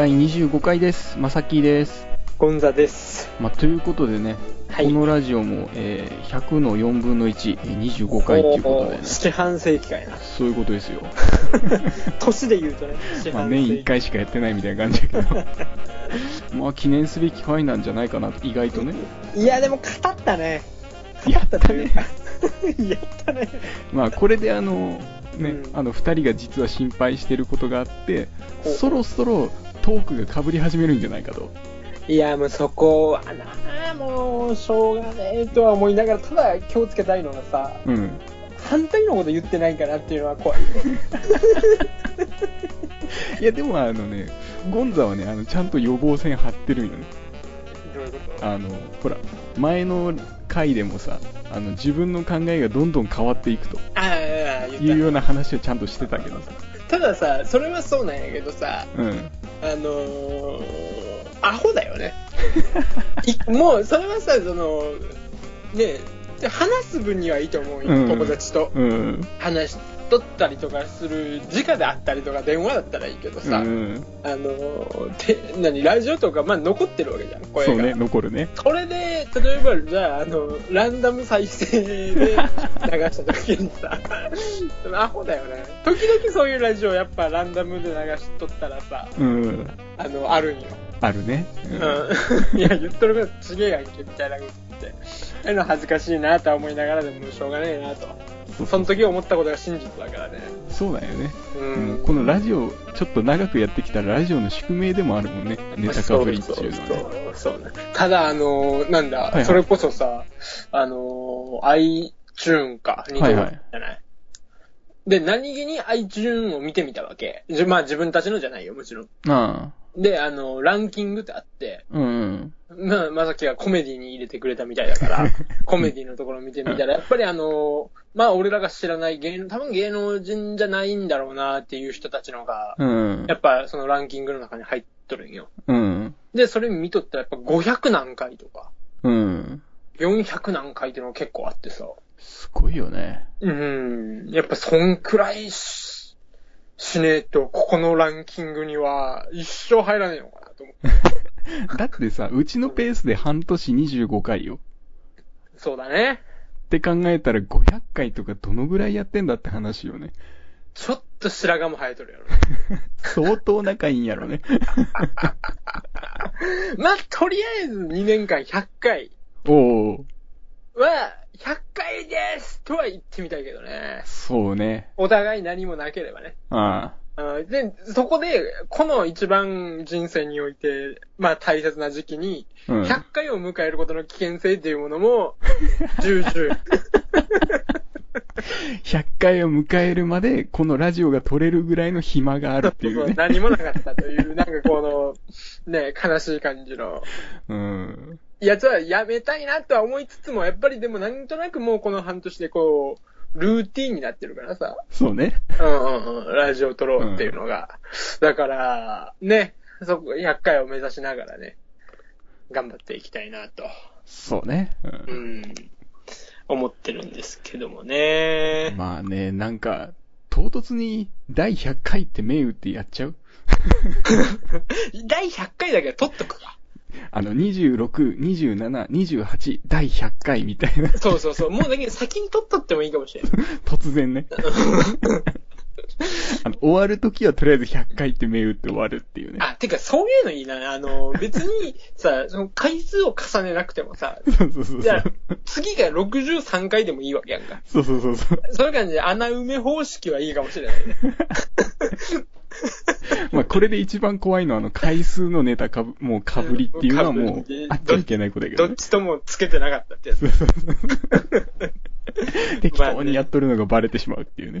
はい、第25回です。まさきです。ゴンザです。まあ、ということでね、はいこのラジオも、えー100の4分の1、えー25回っていうことでね、四半世紀かいな。そういうことですよ。年で言うとね、四 まあ。年1回しかやってないみたいな感じだけど、まあ、記念すべき回なんじゃないかなと、意外とね。いや、でも語ったね。語やっったというか。やったね。まあ、これであの、ね、うんあの、2人が実は心配してることがあって、おそろそろトークが被り始めるんじゃないかと。いや、もうそこはな、もう、しょうがねえとは思いながら、ただ気をつけたいのがさ、うん。反対のこと言ってないかなっていうのは怖いよ。いや、でもあのね、ゴンザはね、あの、ちゃんと予防線張ってるんよね。どういうこと？あの、ほら、前の回でもさ、あの、自分の考えがどんどん変わっていくというような話をちゃんとしてたけどさ。た。たださ、それはそうなんやけどさ、うん。あのー、アホだよね。いもう、それはさ、その、ねえ、話す分にはいいと思うよ、うん友達と。うん。話しとったりとかする、直であったりとか電話だったらいいけどさ、うん。あのー、て、何、ラジオとか、まあ残ってるわけじゃん、声が。そうね、残るね。これで、例えば、じゃあ、あの、ランダム再生で流した時にさ、アホだよね。時々そういうラジオやっぱランダムで流しとったらさ、うん。あの、あるんよ。あるね。うん。いや、言っとることちげえやんけ、みたいなこと言って。ああいうの恥ずかしいなとは思いながらでもしょうがねえなと。そうその時思ったことが真実だからね。そうだよね。ううんこのラジオ、ちょっと長くやってきたらラジオの宿命でもあるもんね。ネタかぶりっていうのはね。そうそうそうね。ただ、あのーなんだ、はいはいそれこそさ、あのー、iTune か、にはいはいじゃない？で、何気に iTune を見てみたわけ。じまあ自分たちのじゃないよ、もちろん。あで、あのーランキングってあって、あ。うんうん。まあ、まさきがコメディに入れてくれたみたいだから、コメディのところ見てみたら、やっぱりあの、まあ、俺らが知らない芸能、多分芸能人じゃないんだろうなっていう人たちのが、うんや。っぱそのランキングの中に入っとるんよ。うん。で、それ見とったらやっぱ500何回とか、うん。400何回っていうのが結構あってさ、すごいよね。うん、やっぱそんくらいし、しねえと、ここのランキングには一生入らねえのかなと思って。だってさ、うちのペースで半年25回よ。そうだね。って考えたら500回とかどのぐらいやってんだって話よね。ちょっと白髪も生えとるやろ。相当仲いいんやろね。まあ、とりあえず2年間100回おお。は、100回ですとは言ってみたいけどね。そうね。お互い何もなければね。あうんで、そこで、この一番人生において、まあ大切な時期に、あ。うん。100回を迎えることの危険性っていうものも、重々。100回を迎えるまで、このラジオが撮れるぐらいの暇があるっていうね。何もなかったという、なんかこの、ね、悲しい感じの。うん。やつはやめたいなとは思いつつも、やっぱりでもなんとなくもうこの半年でこう、ルーティンになってるからさ。そうね。うんうんうん。ラジオ撮ろうっていうのが。だから、ね、そこ、100回を目指しながらね、頑張っていきたいなと、そうね。う。うんん、思ってるんですけどもね。まあね、なんか、唐突に第100回って銘打ってやっちゃう？第100回だけは撮っとくか。あの、26、27、28、第100回みたいな。そうそうそう。もうだけど先に撮っとってもいいかもしれない。突然ね。あの、終わるときはとりあえず100回って銘打って終わるっていうね。あ、てかそういうのいいな。あの、別にさ、その回数を重ねなくてもさ、そうそうそうじゃあ次が63回でもいいわけやんか。そうそうそうそう。そういう感じで穴埋め方式はいいかもしれないね。まあ、これで一番怖いのは、あの、回数のネタかぶ、もうかぶりっていうのはもうあっちゃいけないことだけどね。どっちともつけてなかったってやつ。適当にやっとるのがバレてしまうっていうね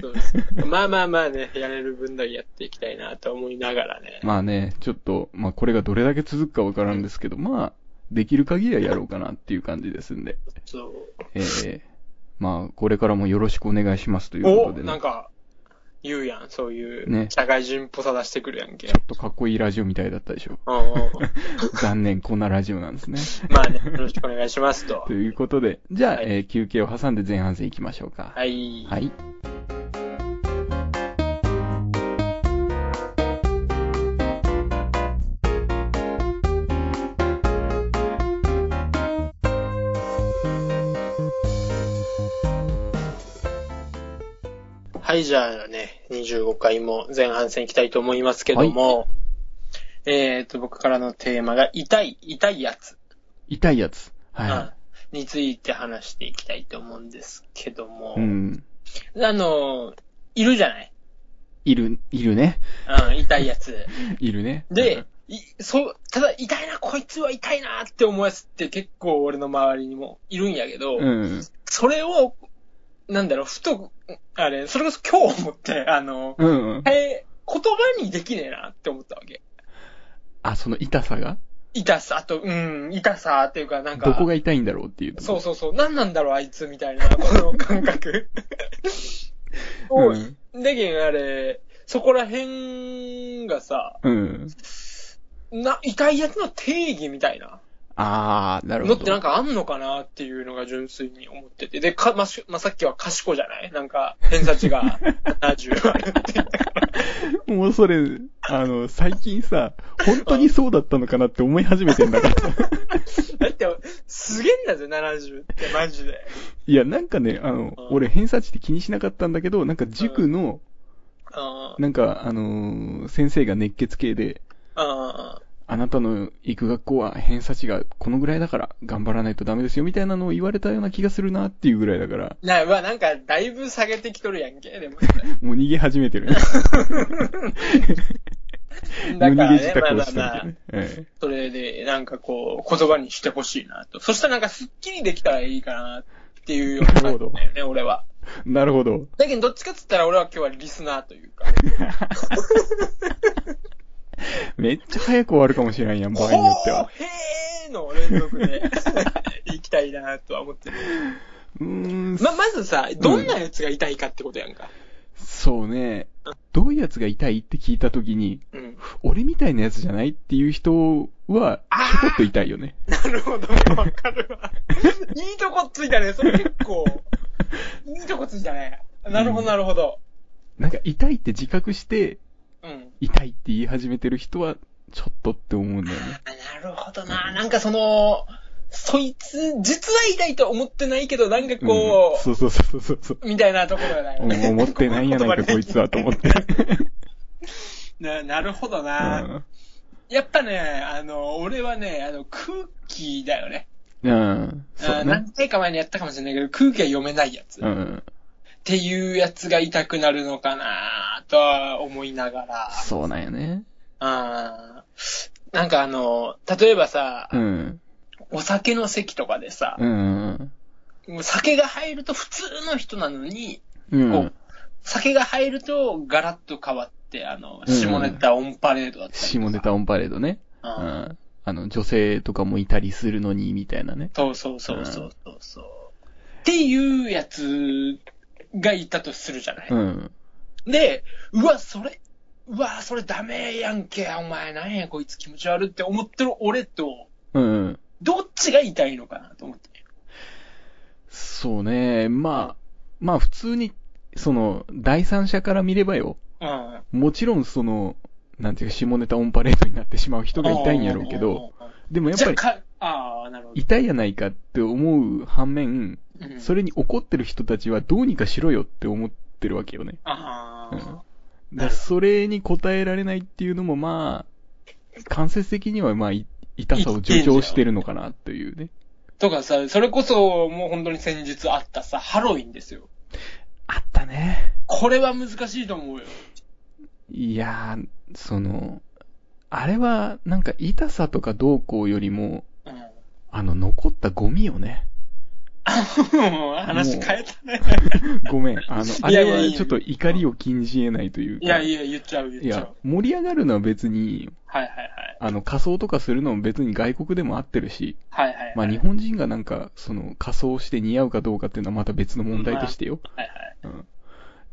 まあまあまあね、やれる分だけやっていきたいなと思いながらね。まあね、ちょっと、まあこれがどれだけ続くかわからんですけど、まあ、できる限りはやろうかなっていう感じですんで。そう。えー、まあ、これからもよろしくお願いしますというこおとでね。なんか、言うやん、そういう、ね社会人っぽさ出してくるやんけ。ちょっとかっこいいラジオみたいだったでしょ。うんうんうん残念、こんなラジオなんですね。まあね、よろしくお願いしますとと。いうことで、じゃあ、はいえー休憩を挟んで前半戦行きましょうか。はい。はい。はい、じゃあね、25回も前半戦いきたいと思いますけども、えっ、と、僕からのテーマが、痛い、痛いやつ、痛いやつ。はうんについて話していきたいと思うんですけども、い。うん。あの、いるじゃない？いる、いるね。うん、痛いやつ。いるね。で、いそう、ただ、痛いな、こいつは痛いなって思うやつって結構俺の周りにもいるんやけど、うん。それを、なんだろう、ふと、あれ、それこそ今日思って、あの、うん。うん。え言葉にできねえなって思ったわけ。あ、その痛さが？痛さと、うん、痛さっていうか、なんか、どこが痛いんだろうっていう。そうそうそう、何なんだろう、あいつみたいな、この感覚。おうい、ん。だけどあれ、そこら辺がさ、うん。な、痛いやつの定義みたいなあー、なるほど。のってなんかあんのかなっていうのが純粋に思ってて。で、か、ままあ、さっきは賢じゃない？なんか、偏差値が 70あるって言ったから。もうそれ、あの、最近さ、本当にそうだったのかなって思い始めてんだから。だって、すげえんだぜ、70って、マジで。いや、なんかね、あの、うん俺偏差値って気にしなかったんだけど、なんか塾の、あなんか、あのー先生が熱血系で、あ、あなたの行く学校は偏差値がこのぐらいだから頑張らないとダメですよみたいなのを言われたような気がするなっていうぐらいだから、な、まあなんか、だいぶ下げてきとるやんけ、でも。もう逃げ始めてるね。だからね、まあまあまあそれで、なんかこう、言葉にしてほしいなと。そしたらなんかスッキリできたらいいかなっていうような感じだよね、俺は。えなるほど。だけどどっちかっつったら俺は今日はリスナーというか。めっちゃ早く終わるかもしれんやん、場合によっては。へーの連続で行きたいなとは思ってる。うーん、ま、まずさ、どんなやつが痛いかってことやんか。そうね。どういうやつが痛いって聞いたときに、うん。俺みたいなやつじゃないっていう人は、ちょこっと痛いよね。なるほど、わかるわ。いいとこついたね、それ結構。いいとこついたね。なるほど、なるほど。なんか痛いって自覚して、うん。痛いって言い始めてる人は、ちょっとって思うんだよね。なるほどな。なんかその、そいつ、実は痛いとは思ってないけど、なんかこうんそうそうそうそうそう。う、みたいなところだよね。思ってないんやないか、こいつは、と思って。な、なるほどうな。ん。やっぱね、あの、俺はね、あの、空気だよね。うん。そうねあ何。回か前にやったかもしれないけど、空気が読めないやつ。っうん。ていうやつが痛くなるのかなとは思いながら。そうなんやね。あーなんかあの、例えばさ、うん。お酒の席とかでさ、うん。もう酒が入ると普通の人なのに、うんこう。酒が入るとガラッと変わって、あの、うん下ネタオンパレードだったりとか。下ネタオンパレードね。ううんん。あの、女性とかもいたりするのに、みたいなね。そうそうそうそうそうそう。っていうやつがいたとするじゃない。うん。で、うわ、それ、うわ、それダメやんけ、お前、なんやこいつ気持ち悪いって思ってる俺と、うん。どっちが痛いのかなと思って。そうね。まあ、まあ普通に、その、第三者から見ればよ。うん。もちろんその、なんていうか、下ネタオンパレードになってしまう人が痛いんやろうけど、でもやっぱり、あか、ああ、なるほど。痛いやないかって思う反面、うんそれに怒ってる人たちはどうにかしろよって思ってるわけよね。ああ、うんだそれに応えられないっていうのもまあ、間接的にはまあ、い痛さを助長してるのかなというね。とかさ、それこそもう本当に先日あったさ、ハロウィンですよ。あったね。これは難しいと思うよ。いやー、その、あれはなんか痛さとかどうこうよりも、うん。あの残ったゴミよね。もう話変えたね。ごめん。あの、あいやいやいやれはちょっと怒りを禁じ得ないというか。いやいや、言っちゃう言っいやちゃう。、盛り上がるのは別に、はいはいはい。あの、仮装とかするのも別に外国でも合ってるし、はいはいはい。まあ日本人がなんか、その、仮装して似合うかどうかっていうのはまた別の問題としてよ。はいはい。うん。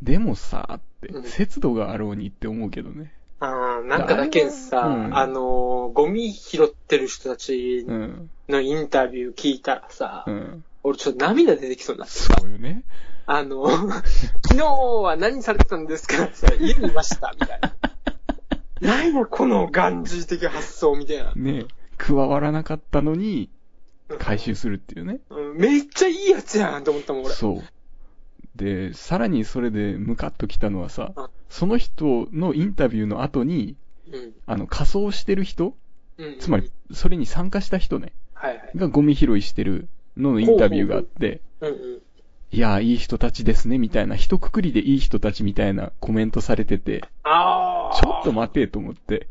でもさ、ってう、ん節度があろうにって思うけどね。あーなんかだけさ、うんあのー、ゴミ拾ってる人たちうん。のインタビュー聞いたらさ、うん。俺ちょっと涙出てきそうになってさ、そうよね。あの、昨日は何されてたんですかって言ったら家にいました、みたいな。何やこのガンジー的発想みたいな。ね加わらなかったのに、回収するっていうね。うんめっちゃいいやつやんと思ったもん、俺。そう。で、さらにそれでムカッときたのはさうん、その人のインタビューの後に、うん。あの、仮装してる人うん。つまり、それに参加した人ね、はいはい。がゴミ拾いしてるののインタビューがあって、うんうん。いやー、いい人たちですね、みたいな、一括りでいい人たちみたいなコメントされてて。ちょっと待てと思って、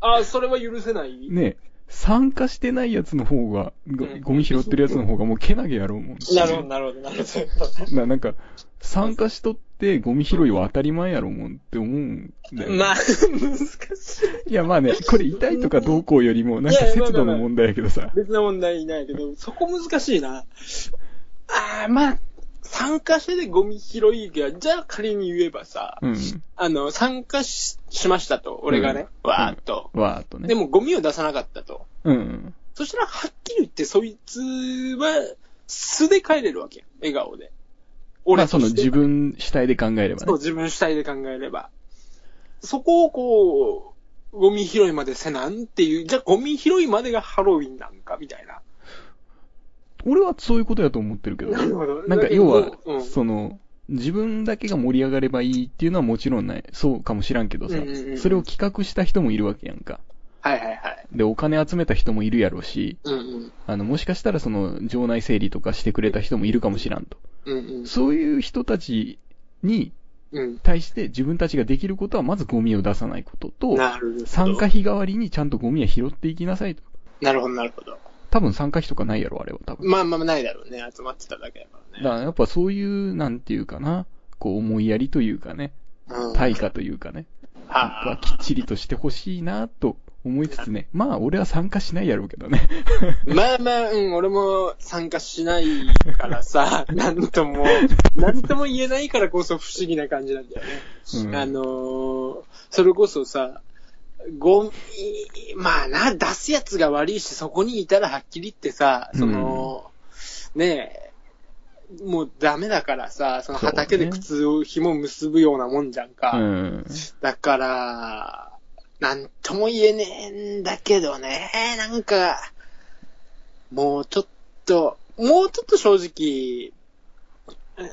ああ、それは許せない？ね、参加してないやつの方が、ゴうんゴミ拾ってるやつの方がもうけなげやろうもん。なるほど、なるほど、なるほど。ななんか、参加しとってゴミ拾いは当たり前やろうもんって思うんだよね。まあ、難しい。いや、まあね、これ痛いとかどうこうよりも、なんか節度の問題やけどさ。別な問題ないけど、そこ難しいな。ああ、まあ、参加してでゴミ拾いが、じゃあ仮に言えばさ、うん。あの、参加ししましたと、俺がね、うんわーっと。わーっとね。でもゴミを出さなかったと。うん。そしたらはっきり言って、そいつは素で帰れるわけよ。笑顔で。まあその自分主体で考えればそう、ね。自分主体で考えれば。そこをこう、ゴミ拾いまでせなんっていう、じゃあゴミ拾いまでがハロウィンなんかみたいな。俺はそういうことやと思ってるけど。なるほどなんか要は、うんその、自分だけが盛り上がればいいっていうのはもちろんない。そうかもしらんけどさうんうんうん、それを企画した人もいるわけやんか。はいはいはい。で、お金集めた人もいるやろうし、うんうん。あの、もしかしたらその、場内整理とかしてくれた人もいるかもしらんと。うんうん。そういう人たちにうん。対して自分たちができることはまずゴミを出さないことと。参加費代わりにちゃんとゴミは拾っていきなさいと。なるほど、なるほど。多分参加費とかないやろ、あれは多分。まあまあないだろうね。集まってただけだからね。だからやっぱそういう、なんていうかな、こう思いやりというかね、うん。対価というかね、ははきっちりとしてほしいなと思いつつね、まあ俺は参加しないやろうけどね。まあまあ、うん、俺も参加しないからさ、なんとも、なんとも言えないからこそ不思議な感じなんだよね。うんあのー、それこそさ、ゴミ、まあな、出すやつが悪いし、そこにいたらはっきり言ってさ、その、ねえ、もうダメだからさ、その畑で靴を紐結ぶようなもんじゃんか。うん。だから、なんとも言えねえんだけどね、なんか、もうちょっと、もうちょっと正直、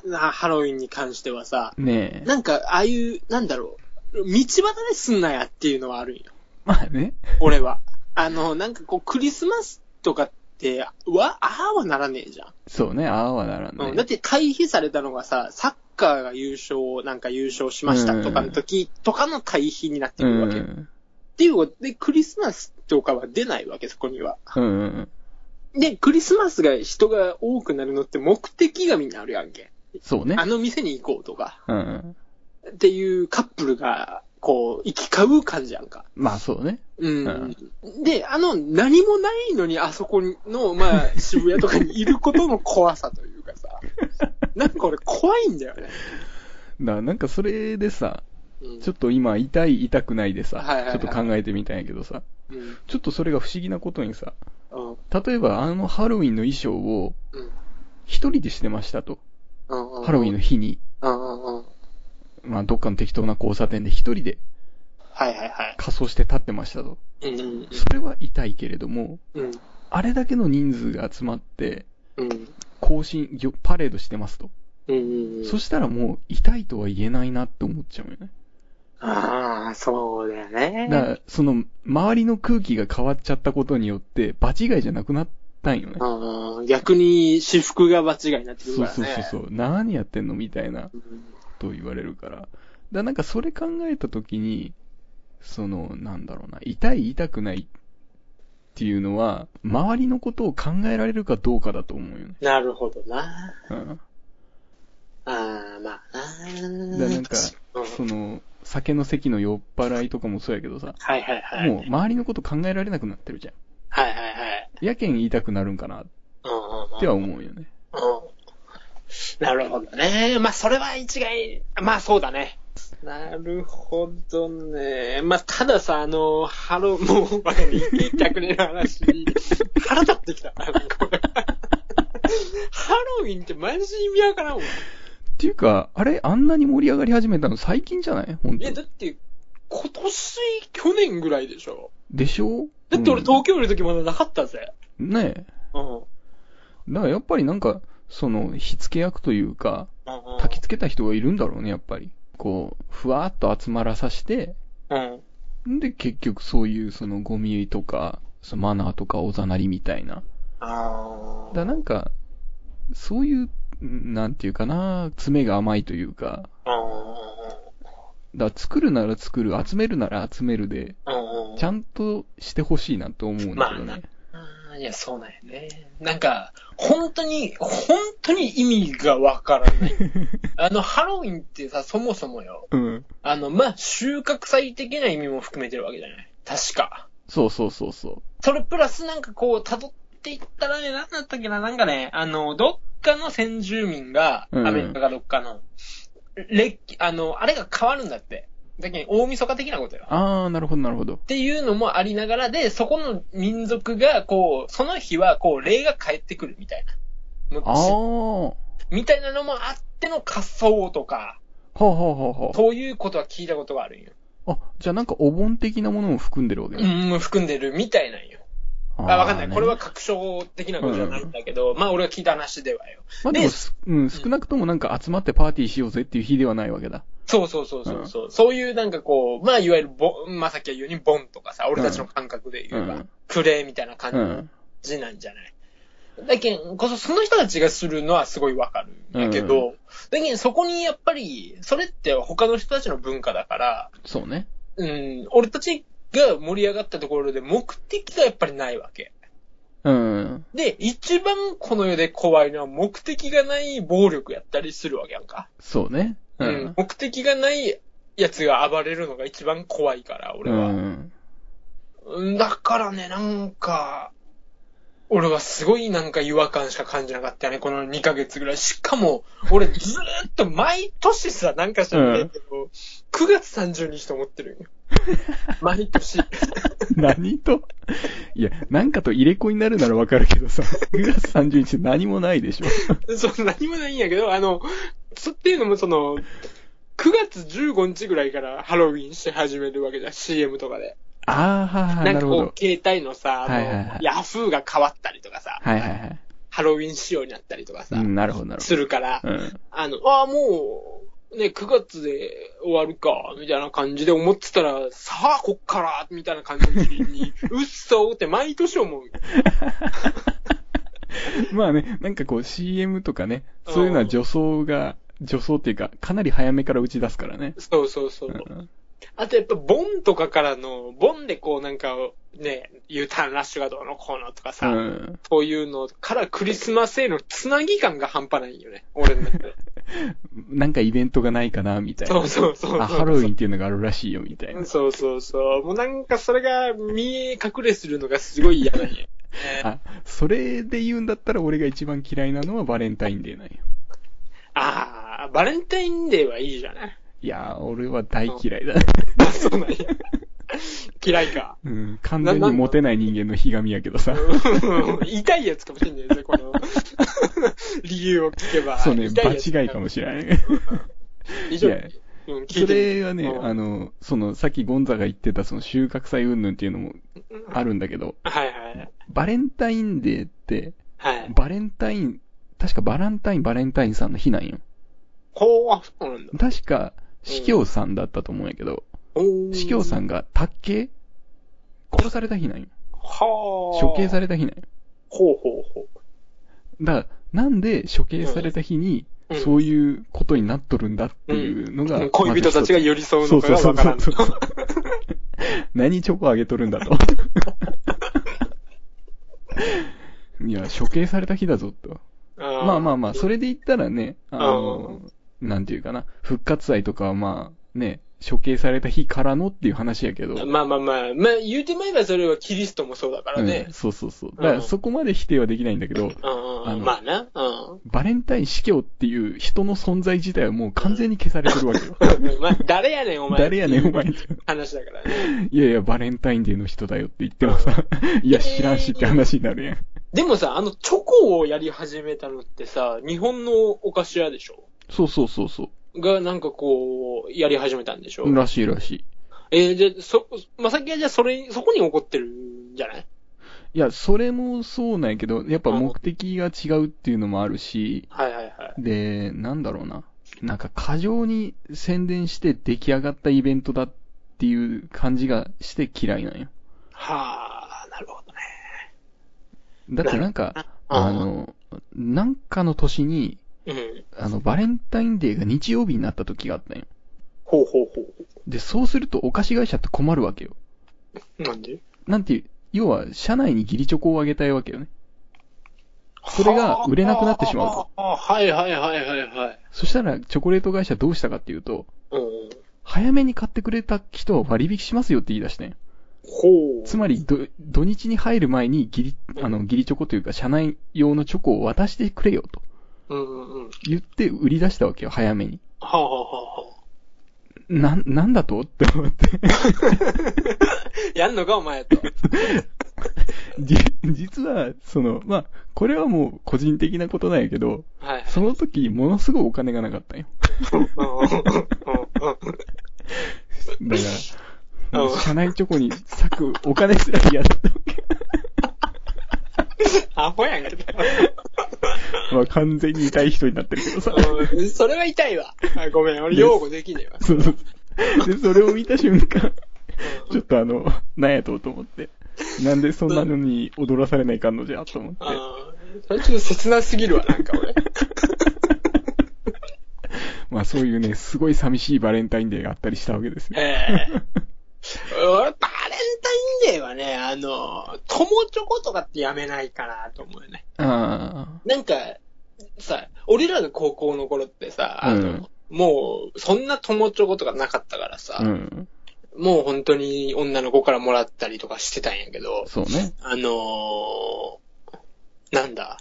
なハロウィンに関してはさ、ねえ。なんか、ああいう、なんだろう、道端ですんなやっていうのはあるんよ。まあね。俺は。あの、なんかこう、クリスマスとかって、わ、ああはならねえじゃん。そうね、ああはならんね。うん、だって回避されたのがさ、サッカーが優勝、なんか優勝しましたとかの時とかの回避になってくるわけ。っうん。ていうことで、クリスマスとかは出ないわけ、そこには。うんうん。で、クリスマスが人が多くなるのって目的がみんなあるやんけ。そうねあ。の店に行こうとか。うん。っていうカップルが、こう、行き交う感じやんか。まあそうね。うん。で、あの、何もないのにあそこの、まあ、渋谷とかにいることの怖さというかさ。なんか俺怖いんだよね。だからなんかそれでさ、うんちょっと今痛い痛くないでさ、はいはいはいちょっと考えてみたんやけどさ、うん。ちょっとそれが不思議なことにさ、うん。例えばあのハロウィンの衣装をうん。一人でしてましたと。うん。ハロウィンの日に。まあどっかの適当な交差点で一人ではいはいはい。仮装して立ってましたと。うんうんそれは痛いけれども、うん。あれだけの人数が集まって、うん。行進、パレードしてますと。うんうんうん。そしたらもう痛いとは言えないなって思っちゃうよね。ああ、そうだよね。だから、その、周りの空気が変わっちゃったことによって、場違いじゃなくなったんよね。うん逆に私服が場違いになってくるそうからね。そうそうそう。何やってんのみたいな、うんと言われるから。だからなんかそれ考えたときに、その、なんだろうな、痛い痛くないっていうのは、周りのことを考えられるかどうかだと思うよね。なるほどな。うん。ああ、まあな。だなんか、うんその、酒の席の酔っ払いとかもそうやけどさ、はいはいはい。もう周りのこと考えられなくなってるじゃん。はいはいはい。やけん言いたくなるんかなっうんうんうんては思うよね。うんなるほどね。まあ、それは一概、まあそうだね。なるほどね。まあ、たださ、あの、ハロ、もう、まだ言って話、腹立ってきた。ハロウィンってマジ意味わからんわ。っていうか、あれ、あんなに盛り上がり始めたの最近じゃない？本いや、当だって、今年、去年ぐらいでしょ。でしょ？だって俺うん東京いる時まだなかったぜ。ねえ。うん。だからやっぱりなんか、その、火付け役というか、うん焚きつけた人がいるんだろうね、やっぱり。こう、ふわーっと集まらさして、うん。んで、結局そういうそのゴミとか、そのマナーとかおざなりみたいな。あだなんか、そういう、なんていうかな、爪が甘いというか、あ。だ作るなら作る、集めるなら集めるで、うん。ちゃんとしてほしいなと思うんだけどまあね。いや、そうなんよね。なんか、本当に、本当に意味がわからない。あの、ハロウィンってさ、そもそもよ。うん。あの、まあ、収穫祭的な意味も含めてるわけじゃない。確か。そうそうそうそそれプラスなんかこう、辿っていったらね、なんだったっけな、なんかね、あの、どっかの先住民が、うんアメリカかどっかの、れあの、あれが変わるんだって。だけど、大晦日的なことよう。。あー、なるほどなるほど。っていうのもありながらで、そこの民族が、こう、その日は、こう、霊が帰ってくるみたいな。あー。みたいなのもあっての仮装とか、ほうほうほうほう。そういうことは聞いたことがあるんよ。あ、じゃあなんかお盆的なものも含んでるわけうね。ん、含んでるみたいなんよ。ああ、わかんない。ねこれは確証的なことじゃないんだけど、まあ俺が聞いた話ではよ。まあでも、うん、少なくともなんか集まってパーティーしようぜっていう日ではないわけだ。そうそうそうそうそう、そういうなんかこう、まあいわゆるボン、まあさっき言うようにボンとかさ、俺たちの感覚で言えば、うんクレーみたいなう感ん。じなんじゃない？だけんこそ、その人たちがするのはすごいわかるんだけど、うだけんそこにやっぱり、それって他の人たちの文化だから、そうね。うん、俺たちが盛り上がったところで目的がやっぱりないわけ。うん。で、一番この世で怖いのは目的がない暴力やったりするわけやんか。そうね。ううんん。。目的がないやつが暴れるのが一番怖いから、俺うは。ん。うんだからね、なんか、俺はすごいなんか違和感しか感じなかったよね、この2ヶ月ぐらい。しかも、俺ずーっと毎年さ、なんか知らないけど、9月30日と思ってるんよ。毎年。何と？いや、なんかと入れ子になるならわかるけどさ、9月30日何もないでしょ。そう、何もないんやけど、あの、そっていうのもその、9月15日ぐらいからハロウィンし始めるわけじゃん、CM とかで。ああ、はいはい、なんかこう。携帯のさ、あの、はいはいはいヤフーが変わったりとかさ、はいはいはい。ハロウィン仕様になったりとかさ、うん、なるほどなるほするから、ど。うん。あの、ああ、もう、ね、9月で終わるか、みたいな感じで思ってたら、さあ、こっから、みたいな感じに、うっそーって毎年思う。まあね、なんかこう CM とかね、そういうのは女装が、女装っていうか、かなり早めから打ち出すからね。そうそうそう。うんあとやっぱ、ボンとかからの、ボンでこうなんか、ね、U ターンラッシュがどうのこうのとかさ、うん。そういうのからクリスマスへのつなぎ感が半端ないよね、俺の中で。なんかイベントがないかな、みたいな。そうそうそうそう。あ、ハロウィンっていうのがあるらしいよ、みたいな。そうそうそう。もうなんかそれが見え隠れするのがすごい嫌なんや。あ、それで言うんだったら俺が一番嫌いなのはバレンタインデーなんよ。ああ、バレンタインデーはいいじゃない。いやー、俺は大嫌いだ。あ、そうなんや。嫌いか。うん、完全にモテない人間のひがみやけどさ。うん痛いやつかもしれないですね、この理由を聞けば。そうね、場違いかもしれない。以上それはね、うんあの、その、さっきゴンザが言ってたその収穫祭云々っていうのもあるんだけど、はいはい。バレンタインデーって、はい。バレンタイン、確かバランタイン、バレンタインさんの日なんよ。ほう、あ、そうなんだ。確か、司教さんだったと思うんやけど、お司教さんが卓刑殺された日なんよ。はあ。処刑された日なんよ。ほうほうほう。だから、なんで処刑された日にうん、そういうことになっとるんだっていうのが、うん恋人たちが寄り添うそうのかそうそうがわからん。そう。何チョコあげとるんだと。いや、処刑された日だぞと。まあまあまあ、それで言ったらね、あの、なんていうかな、復活祭とかはまあ、ね、処刑された日からのっていう話やけど、まあまあまあ、まあ言うてまえばそれはキリストもそうだからねうん。そうそうそう。だからそこまで否定はできないんだけど、うん。あのまあな。うん。バレンタイン司教っていう人の存在自体はもう完全に消されてるわけよ。まあ、誰やねん、お前。誰やねん、お前。話だからね。いやいや、バレンタインデーの人だよって言ってもさ、いや、知らんしって話になるやん。でもさ、あの、チョコをやり始めたのってさ、日本のお菓子屋でしょ？そうそうそうそが、なんかこう、やり始めたんでしょう。らしいらしい。えー、じゃあ、そ、まさきはじゃあそれ、そこに怒ってるんじゃない？いや、それもそうなんやけど、やっぱ目的が違うっていうのもあるし、はいはいはい。で、なんだろうな。なんか過剰に宣伝して出来上がったイベントだっていう感じがして嫌いなんよ。はあ、なるほどね。だってなんか、あの、なんかの年に、うん。あの、バレンタインデーが日曜日になった時があったんよ。ほうほうほで、そうするとお菓子会社って困るわけよ。う。なんで？なんていう、要は、社内に義理チョコをあげたいわけよね。それが売れなくなってしまうと。あはいはいはいはいはい。そしたら、チョコレート会社どうしたかっていうと、うん。早めに買ってくれた人は割引しますよって言い出してん。ほう。つまり、ど、土日に入る前に義理、あの、義理チョコというか、社内用のチョコを渡してくれよとうんうんうん。言って売り出したわけよ、早めに。はあ、はあはあはな、なんだと？って思って。あ、やんのかお前と。じ、実は、その、まあ、これはもう個人的なことなんやけど、はいはい。その時、ものすごいお金がなかったんよ。だから、うん社内チョコに割くお金すら嫌だったわけ。アホやんけど。まあ、完全に痛い人になってるけどさ。うんそれは痛いわ。あごめん、俺擁護できねえわ。そうそう。で、それを見た瞬間、ちょっとあの、なんやとうと思って。なんでそんなのに踊らされないかんのじゃ、と思って。ああ、それちょっと切なすぎるわ、なんか俺。まあそういうね、すごい寂しいバレンタインデーがあったりしたわけですよ。ええ俺、バレンタインデーはね、あの、友チョコとかってやめないかなと思うよね。あなんか、さ、俺らの高校の頃ってさ、あの、うんもう、そんな友チョコとかなかったからさ、あ、うん。もう本当に女の子からもらったりとかしてたんやけど、そうね。あのーなんだ、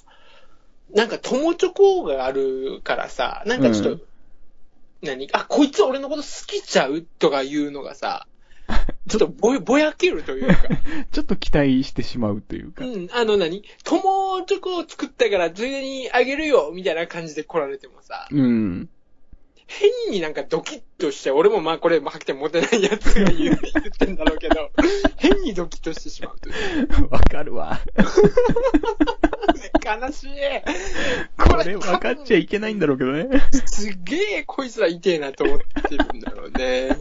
なんか友チョコがあるからさ、なんかちょっと、うん何？あ、こいつ俺のこと好きちゃう？とか言うのがさ、ちょっとぼぼやけるというか、ちょっと期待してしまうというか。うん、あの何？友チョコを作ったからついでにあげるよみたいな感じで来られてもさ、うん。変になんかドキッとして、俺もまあこれ、まあ、てモテないやつが言う言ってんだろうけど、変にドキッとしてしまうという。わかるわ。悲しい。これ分かっちゃいけないんだろうけどね。すっげえこいつら痛えなと思ってるんだろうね。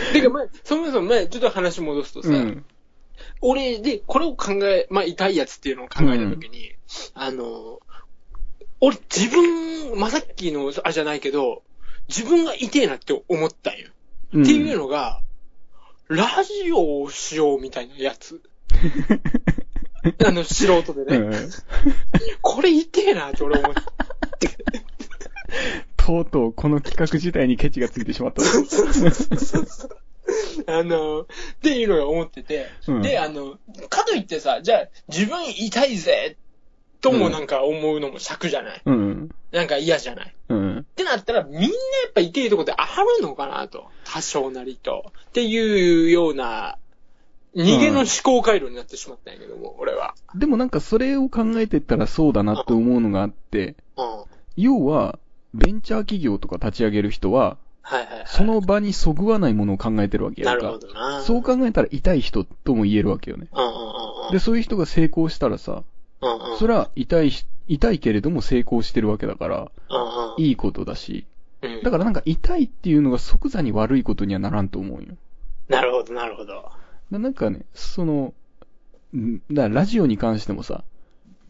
てか、まあ、そもそも、まあ、ちょっと話戻すとさ、うん。俺で、これを考え、まあ、痛いやつっていうのを考えたときに、あの、俺自分、まあ、さっきの、あれじゃないけど、自分が痛えなって思ったんよ。うんっていうのが、ラジオをしようみたいなやつ。あの、素人でね。うん。これ痛えなって俺思って。とうとうこの企画自体にケチがついてしまった。あの、っていうのが思ってて、うんで、あの、かといってさ、じゃあ、自分痛いぜ、ともなんか思うのも尺じゃない。うん。なんか嫌じゃない。うん。ってなったら、みんなやっぱ痛いとこってあるのかなと。多少なりと。っていうような、逃げの思考回路になってしまったんやけども、俺は。でもなんかそれを考えてったらそうだなって思うのがあって、うん。要は、ベンチャー企業とか立ち上げる人は、はいはいはい。その場にそぐわないものを考えてるわけやなんるほか。どな。そう考えたら痛い人とも言えるわけよね。うんうんうんうん。で、そういう人が成功したらさ、うんうん。それは痛いし、痛いけれども成功してるわけだから、うんうん。いいことだし、うん。だからなんか痛いっていうのが即座に悪いことにはならんと思うよ。なるほど、なるほど。だなんかね、その、んだラジオに関してもさ、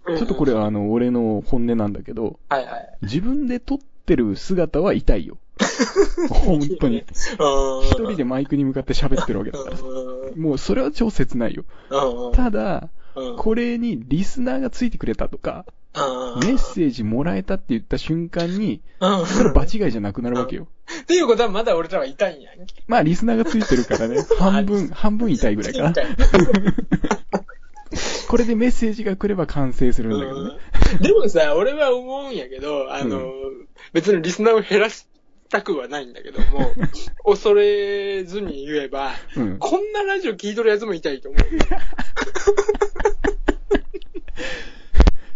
ちちょっとこれはあの、俺の本音なんだけど、はいはい。自分で撮ってる姿は痛いよ。本当に。一一人でマイクに向かって喋ってるわけだからさ。もうそれは超切ないよ。ただ、これにリスナーがついてくれたとか、メッセージもらえたって言った瞬間に、それ場違いじゃなくなるわけよ。っていうことはまだ俺らは痛いんやんけ。まあリスナーがついてるからね、半分、半分痛いぐらいかな。これでメッセージが来れば完成するんだけどね。うんでもさ、俺は思うんやけど、あの、う別にリスナーを減らしたくはないんだけども、恐れずに言えば、うん。こんなラジオ聞いとるやつも痛いと思う。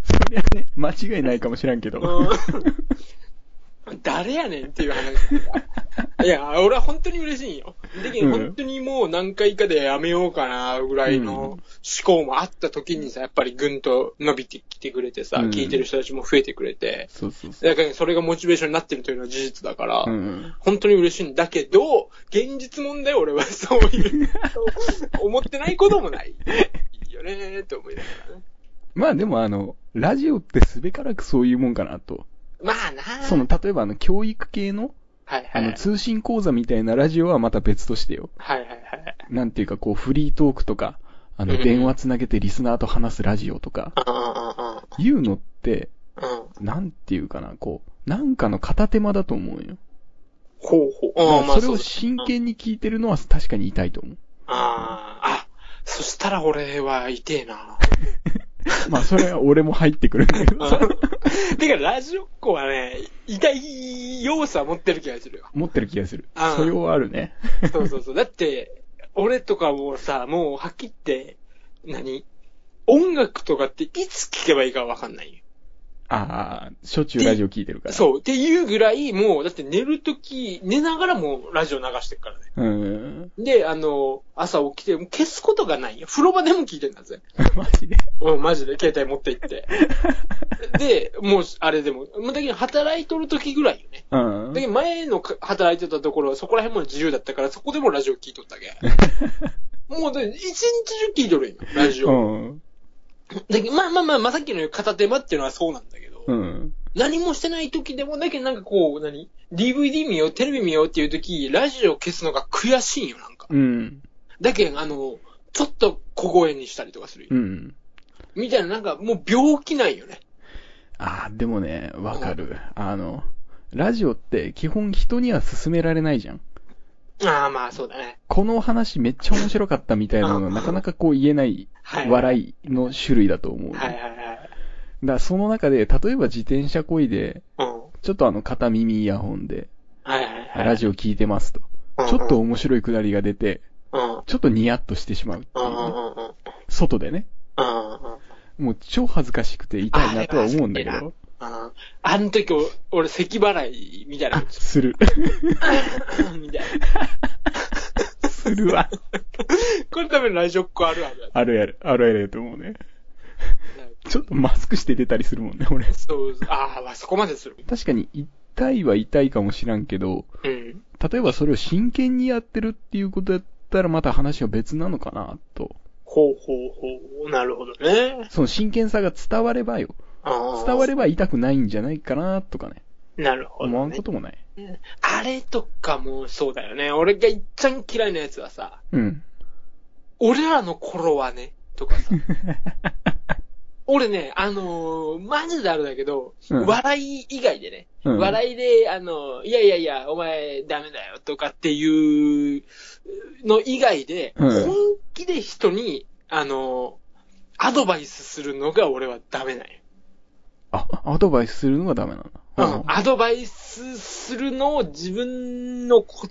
そりゃね、間違いないかもしらんけど。うん誰やねんっていう話。いや、俺は本当に嬉しいんよ。で本当にもう何回かでやめようかなぐらいの思考もあった時にさ、やっぱりぐんと伸びてきてくれてさ、うん聞いてる人たちも増えてくれて、そうそうそう。だからそれがモチベーションになってるというのは事実だから、うん。本当に嬉しいんだけど、現実問題俺はそういう、思ってないこともない。いいよねーって思いながらね。まあでもあの、ラジオってすべからくそういうもんかなと。まあなその、例えばあの、教育系の、はいはい。あの、通信講座みたいなラジオはまた別としてよ。はいはいはい。なんていうかこう、フリートークとか、あの、うん電話つなげてリスナーと話すラジオとか、うんいうのって。なんていうかな、こう、なんかの片手間だと思うよ。ほうほう。それを真剣に聞いてるのは確かに痛いと思う。ああ、あ、そしたら俺は痛えな。まあ、それは俺も入ってくるんだけどさ。てか、ラジオっ子はね、痛い要素は持ってる気がするよ。持ってる気がするあ。素養はあるね。そうそうそう。だって、俺とかもさ、もうはっきり言って、何？音楽とかっていつ聴けばいいかわかんないよ。ああ、しょっちゅうラジオ聞いてるから。そう。っていうぐらい、もう、だって寝るとき、寝ながらもうラジオ流してるからね。う。うん。で、あの、朝起きて、もう消すことがないよ。風呂場でも聞いてんだぜ。マジで？うん、マジで、携帯持って行って。で、もう、あれでも、まあだけど働いとるときぐらいよね。うんだ。けど前のか働いてたところはそこら辺も自由だったから、そこでもラジオ聞いとったけ。もう、で一日中聞いとるよ、今ラジうオ。ん。だまあまあまあ、まあ、さっきの片手間っていうのはそうなんだけど、うん。何もしてない時でも、だけどなんかこう、何 ?DVD 見よう、テレビ見ようっていう時、ラジオ消すのが悔しいんよ、なんか。うん。だけど、あの、ちょっと小声にしたりとかするよ。うん。みたいな、なんかもう病気ないよね。ああ、でもね、わかる。あの、ラジオって基本人には勧められないじゃん。ああ、まあそうだね。この話めっちゃ面白かったみたいなのうんなかなかこう言えないはい。笑いの種類だと思う。はいはいだかはい。らその中で、例えば自転車こいで、うん。ちょっとあの片耳イヤホンで、はいはいはい。ラジオ聞いてますと。ちょっと面白いくだりが出て、うん。うん。ちょっとニヤッとしてしまうっていううね、んうんうんうん。外でね。うん。もう超恥ずかしくて痛いなとは思うんだけど。ああの時、お俺、咳払いみたいなあ、。する。みたいするわ。な。これ多分ラジオっ子あるあるやあるやる、あるやると思うね。ちょっとマスクして出たりするもんね、俺。そう、ああ、まあそこまでする。確かに痛いは痛いかもしらんけど、うん。例えばそれを真剣にやってるっていうことだったらまた話は別なのかな、と。ほうほうほう。なるほどね。その真剣さが伝わればよ。伝伝われば痛くないんじゃないかな、とかね。なるほ思わど、ね。んこともない。あれとかもそうだよね。俺が一番嫌いなやつはさ、うん。俺らの頃はね、とかさ。俺ね、あのーマジであれだけど、うん笑い以外でね、うん笑いで、あの、いやいやいや、お前ダメだよとかっていうの以外で、うん本気で人に、あの、アドバイスするのが俺はダメなんよ。あ、アドバイスするのがダメなんだ。うん、アドバイスするのを自分のこ、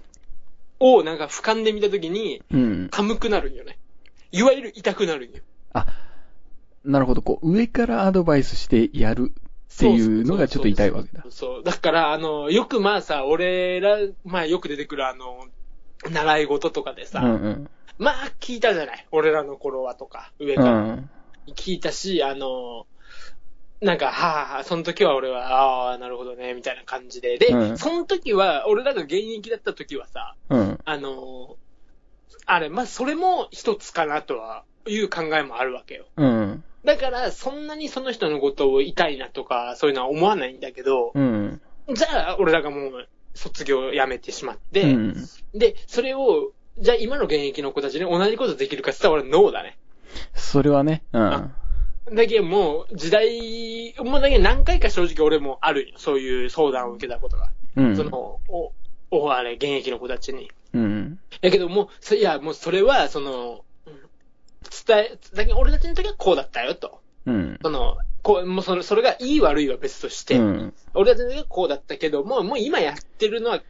をなんか俯瞰で見たときに、うん。寒くなるんよね。いわゆる痛くなるんよ。あ、なるほど、こう、上からアドバイスしてやるっていうのがちょっと痛いわけだそう。だから、あの、よくまあさ、俺ら、まあよく出てくるあの、習い事とかでさ、うんうん。まあ聞いたじゃない？俺らの頃はとか、上うから。ん。聞いたし、あの、なんか、はあ、はあ、その時は俺は、ああ、なるほどね、みたいな感じで。で、うんその時は、俺らが現役だった時はさ、うん。あの、あれ、まあ、それも一つかなとは、いう考えもあるわけよ。うん。だから、そんなにその人のことを痛いなとか、そういうのは思わないんだけど、うん。じゃあ、俺らがもう、卒業をやめてしまって、うん。で、それを、じゃあ今の現役の子たちに同じことできるかって言ったら俺ノーだね。それはね、うん。だけどもう、時代、もうだけど何回か正直俺もあるよ。そういう相談を受けたことが。うん。その、お、お、あれ、現役の子たちに。うん。だけどもう、そいや、もうそれは、その、うん伝え、だけど俺たちの時はこうだったよと。うん。その、こう、もうそれ、それがいい悪いは別として、うん。俺たちの時はこうだったけども、もう今やってるのは、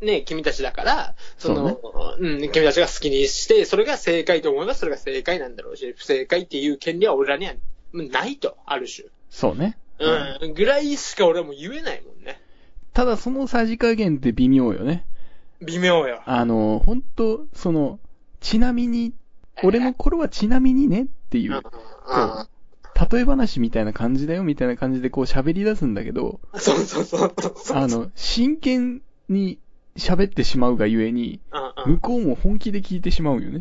ね、君たちだから、その、うん、君たちが好きにして、それが正解と思えばそれが正解なんだろうし、不正解っていう権利は俺らにはないと、ある種。そうね。うん、ぐらいしか俺はもう言えないもんね。ただそのさじ加減って微妙よね。微妙よ。あの、ほんと、その、ちなみに、俺の頃はちなみにねっていう、うんうん例え話みたいな感じだよみたいな感じでこう喋り出すんだけど、そうそうそう。あの、真剣に喋ってしまうがゆえに、向こうも本気で聞いてしまうよね。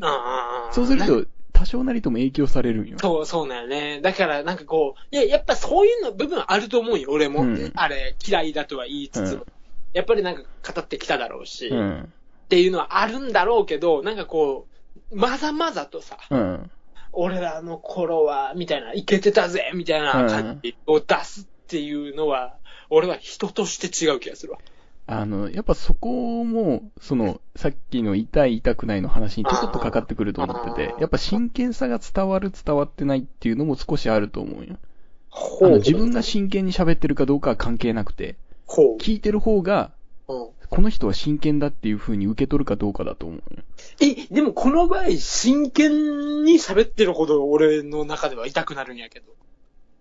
そうすると、多少なりとも影響されるんよ。そう、そうなんよね。だから、なんかこう、いや、やっぱそういうの部分あると思うよ、俺も。うんあれ、嫌いだとは言いつつも。うんやっぱりなんか語ってきただろうし、っうん。ていうのはあるんだろうけど、なんかこう、まざまざとさ、うん。俺らの頃は、みたいな、いけてたぜ、みたいな感じを出すっていうのは、俺は人として違う気がするわ。あの、やっぱそこも、その、さっきの痛い痛くないの話にちょこっとかかってくると思っててやっぱ真剣さが伝わる伝わってないっていうのも少しあると思うよ。ほあの、自分が真剣に喋ってるかどうかは関係なくて、ほ聞いてる方が。この人は真剣だっていう風に受け取るかどうかだと思うよ。え、でもこの場合、真剣に喋ってるほど俺の中では痛くなるんやけど。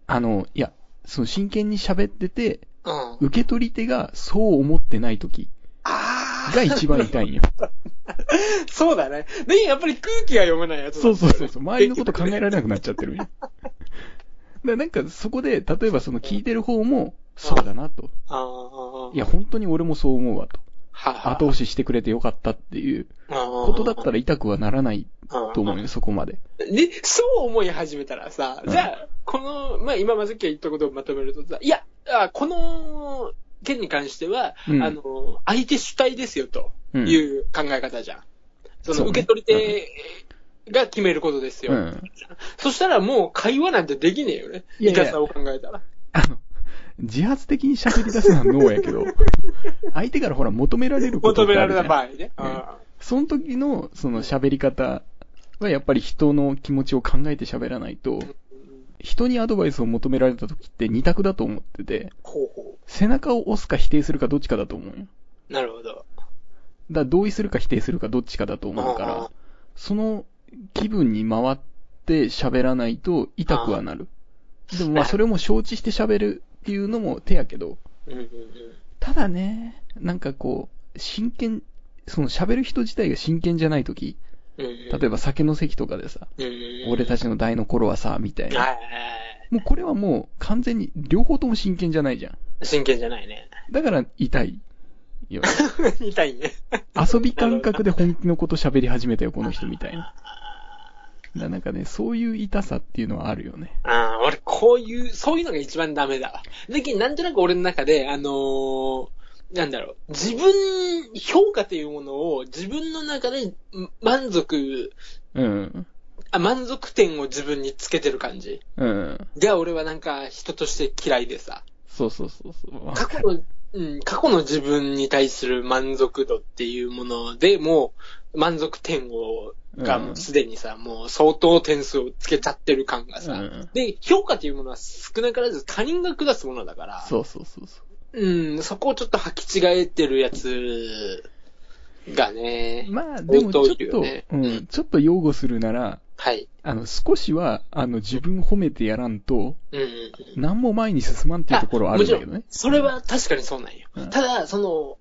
あの、いや、その真剣に喋ってて、うん。受け取り手がそう思ってない時あが一番痛いんよ。あ、そうだね。で、やっぱり空気が読めないやつだそうそうそうそう。周りのこと考えられなくなっちゃってるんよ。だなんかそこで、例えばその聞いてる方も、そうだなと。ああ、いや、本当に俺もそう思うわと。後押ししてくれてよかったっていう。こことだったら痛くはならないと思うよ、そこまで。で、そう思い始めたらさ、うん。じゃあ、この、まあ、今まずき言ったことをまとめるとさ、いや、あこの件に関しては、うん。あの、相手主体ですよ、とうん。いう考え方じゃん。その、そうね。受け取り手が決めることですよ。うん。そしたらもう会話なんてできねえよね。いやいや。痛さを考えたら。あの、自発的に喋り出すのは脳やけど、相手からほら求められること求められた場合ね。うんその時の、その喋り方はやっぱり人の気持ちを考えて喋らないと、うん人にアドバイスを求められた時って二択だと思ってて、ほうほ背中を押すか否定するかどっちかだと思うよ。う。なるほど。だから同意するか否定するかどっちかだと思うから、その気分に回って喋らないと痛くはなる。でもまあそれも承知して喋るっていうのも手やけど、うんうんうんただね、なんかこう、真剣、その喋る人自体が真剣じゃない時、うんうん例えば酒の席とかでさ、うんうんうん俺たちの代の頃はさ、みたいな。はいはいはいもうこれはもう完全に両方とも真剣じゃないじゃん。真剣じゃないね。だから痛いよ。痛いね。遊び感覚で本気のこと喋り始めたよ、この人みたいな。なんかね、そういう痛さっていうのはあるよね。ああ、俺、こういう、そういうのが一番ダメだわ。だけど、なんとなく俺の中で、あのーなんだろう、自分、評価というものを自分の中でん満足、うん。あ満足点を自分につけてる感じ。うん。が俺はなんか人として嫌いでさ。そうそうそうそう。過去の、うん、過去の自分に対する満足度っていうものでもう、満足点を、がすでにさ、もう相当点数をつけちゃってる感がさ、うんで、評価というものは少なからず他人が下すものだから、そうそうそうそう。うん、そこをちょっと履き違えてるやつがね、まあ、でもちょっと、よねうん、ちょっと擁護するなら、はい。あの、少しは、あの、自分褒めてやらんと、うんうんうん。何も前に進まんっていうところはあるんだけどね。それは確かにそうなんよ。うんただ、その、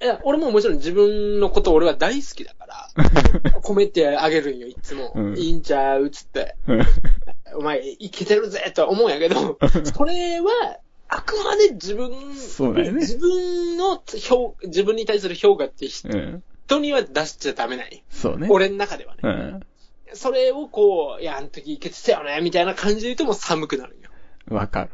いや、俺ももちろん自分のこと俺は大好きだから、褒めてあげるんよ、いつも。うんいいんちゃう？つって。お前、いけてるぜとは思うんやけど、それは、あくまで自分、ね自分の評、自分に対する評価って人うん。には出しちゃダメない。そうね。俺の中ではね。うん。それをこう、いや、あの時いけてたよね、みたいな感じで言うともう寒くなるんよ。わかる。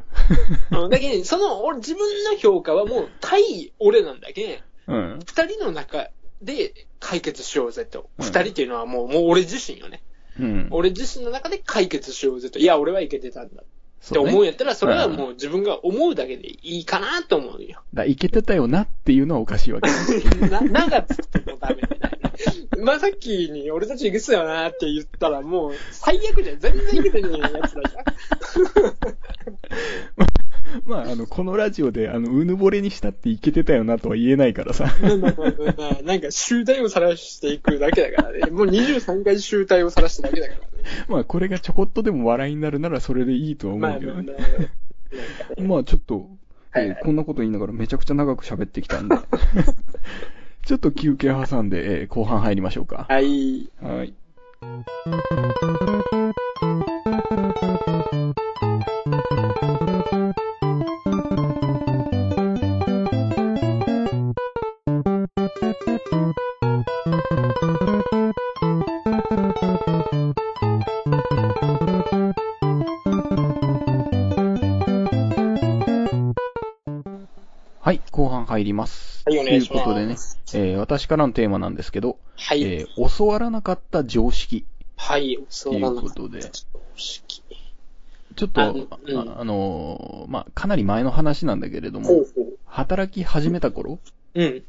うんだけど、その、俺、自分の評価はもう、対俺なんだけうん。二人の中で解決しようぜと。うん二、人っていうのはもう、もう俺自身よね。うん。俺自身の中で解決しようぜと。いや、俺はいけてたんだ。って思うんやったら、それはもう自分が思うだけでいいかなと思うよ。だいけてたよなっていうのはおかしいわけ。な、なつってもダメ。まあ、さっきに俺たちいけてたよなって言ったらもう最悪じゃん。全然いけてねえやつだじゃん。まあ、あの、このラジオで、あの、うぬぼれにしたっていけてたよなとは言えないからさ。まあまあまあまあなんか集大を晒していくだけだからね。もう23回集大を晒しただけだからね。まあ、これがちょこっとでも笑いになるならそれでいいとは思。うけどね。まあ、ちょっと、えーこんなこと言いながらめちゃくちゃ長く喋ってきたんで。ちょっと休憩挟んで、えー後半入りましょうか。はい。はい。はい、私からのテーマなんですけど、はい。えー教わらなかった常識はい。ということで、式。ちょっと、ああうんあのーまあ、かなり前の話なんだけれども、ほうほう。働き始めた頃、うん。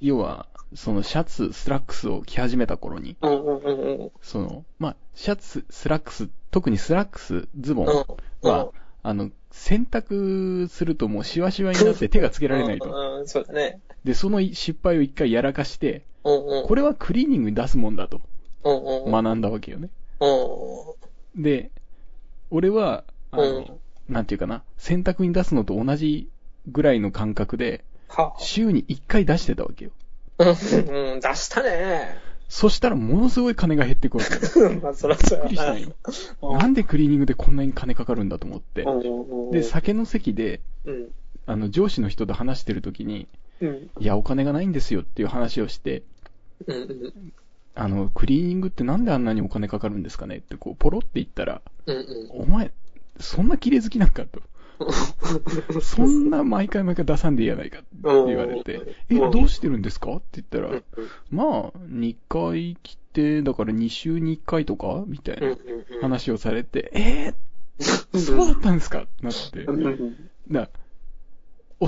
要は、そのシャツ、スラックスを着始めた頃に、うんうんうんうん。その、まあ、シャツ、スラックス、特にスラックス、ズボンうん。は、あの、洗濯するともうシワシワになって手がつけられないと。うんうん、そうだね。で、その失敗を一回やらかして。これはクリーニングに出すもんだと。学んだわけよね。うん。で、俺は、あの、うんなんていうかな、洗濯に出すのと同じぐらいの感覚で、は週に1回出してたわけよ。うん、うん、出したね。そしたらものすごい金が減ってくわけよ。まあ、そらそうびっくりしたんよ。うんなんでクリーニングでこんなに金かかるんだと思って。で、酒の席で、うん。あの、上司の人と話してる時に、うん。いや、お金がないんですよっていう話をして、うんうん。あの、クリーニングってなんであんなにお金かかるんですかね？って、こう、ポロって言ったら、うんうん。お前、そんな綺麗好きなんかと。そんな毎回毎回出さんでいいやないかって言われて、え、うんどうしてるんですか？って言ったらうん、まあ、2回来て、だから2週に1回とか？みたいうんなうん。話をされて、えー、そうだったんですか？ってなって。だ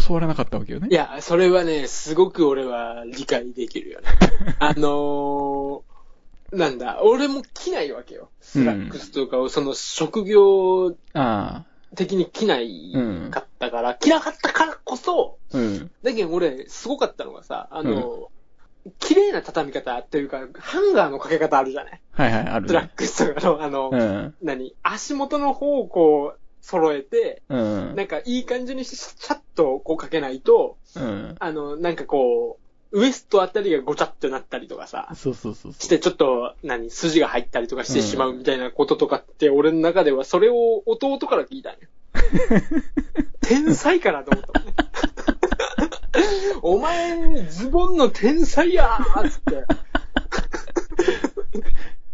教わらなかったわけよねい。や、それはね、すごく俺は理解できるよね。あのー、なんだ、俺も着ないわけよ。スラックスとかを、その職業あ的に着ないかったから、着なかったからこそ、あ、うん。だけど俺、すごかったのがさ、あの、綺麗な畳み方っていうか、ハンガーのかけ方あるじゃない？はいはい、あるね。スラックスとかの、あの、うん。何？足元の方をこう、揃えて、うん。なんかいい感じにシャッとこうかけないと、うん。あの、なんかこう、ウエストあたりがごちゃってなったりとかさ、そうそうそうそう。してちょっと、何、筋が入ったりとかしてしまうみたいなこととかって、俺の中ではそれを弟から聞いたんよ。天才かなと思ったもんね。お前、ズボンの天才やーっつって。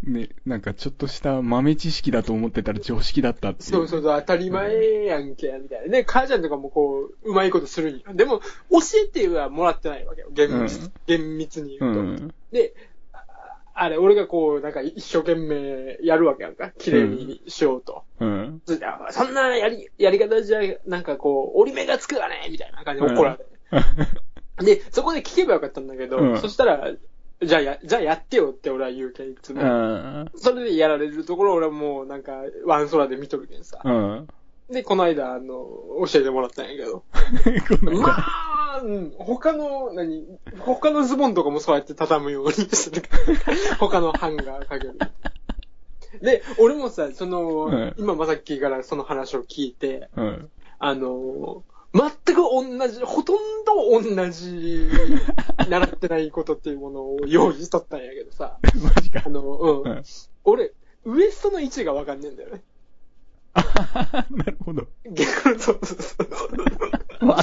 ね、なんかちょっとした豆知識だと思ってたら常識だったっていう。そうそうそう、当たり前やんけ、みたいな。ね、母ちゃんとかもこう、うまいことするんよ。でも、教えてはもらってないわけよ。厳密,、うん厳密にう言うと。ん。で、ああれ、俺がこう、なんか一生懸命やるわけやんか。綺麗にしようと。うん。そあそんなやり、やり方じゃ、なんかこう、折り目がつくわねみたいな感じで怒られ。で、そこで聞けばよかったんだけど、うんそしたら、じゃあや、じゃあやってよって俺は言うけん、いつも。うん。それでやられるところ俺はもうなんか、ワンソラで見とるけんさ。うん。で、この間、あの、教えてもらったんやけど。まあ、うん他の、何、他のズボンとかもそうやって畳むようにしてる。他のハンガーかける。で、俺もさ、その、うん今まさっきからその話を聞いて、うん。あの、全く同じ、ほとんど同じ、習ってないことっていうものを用意しとったんやけどさ、マジかあ。の、うん。うん。俺、ウエストの位置がわかんねえんだよね。あ なるほど。逆そうそうそう。わか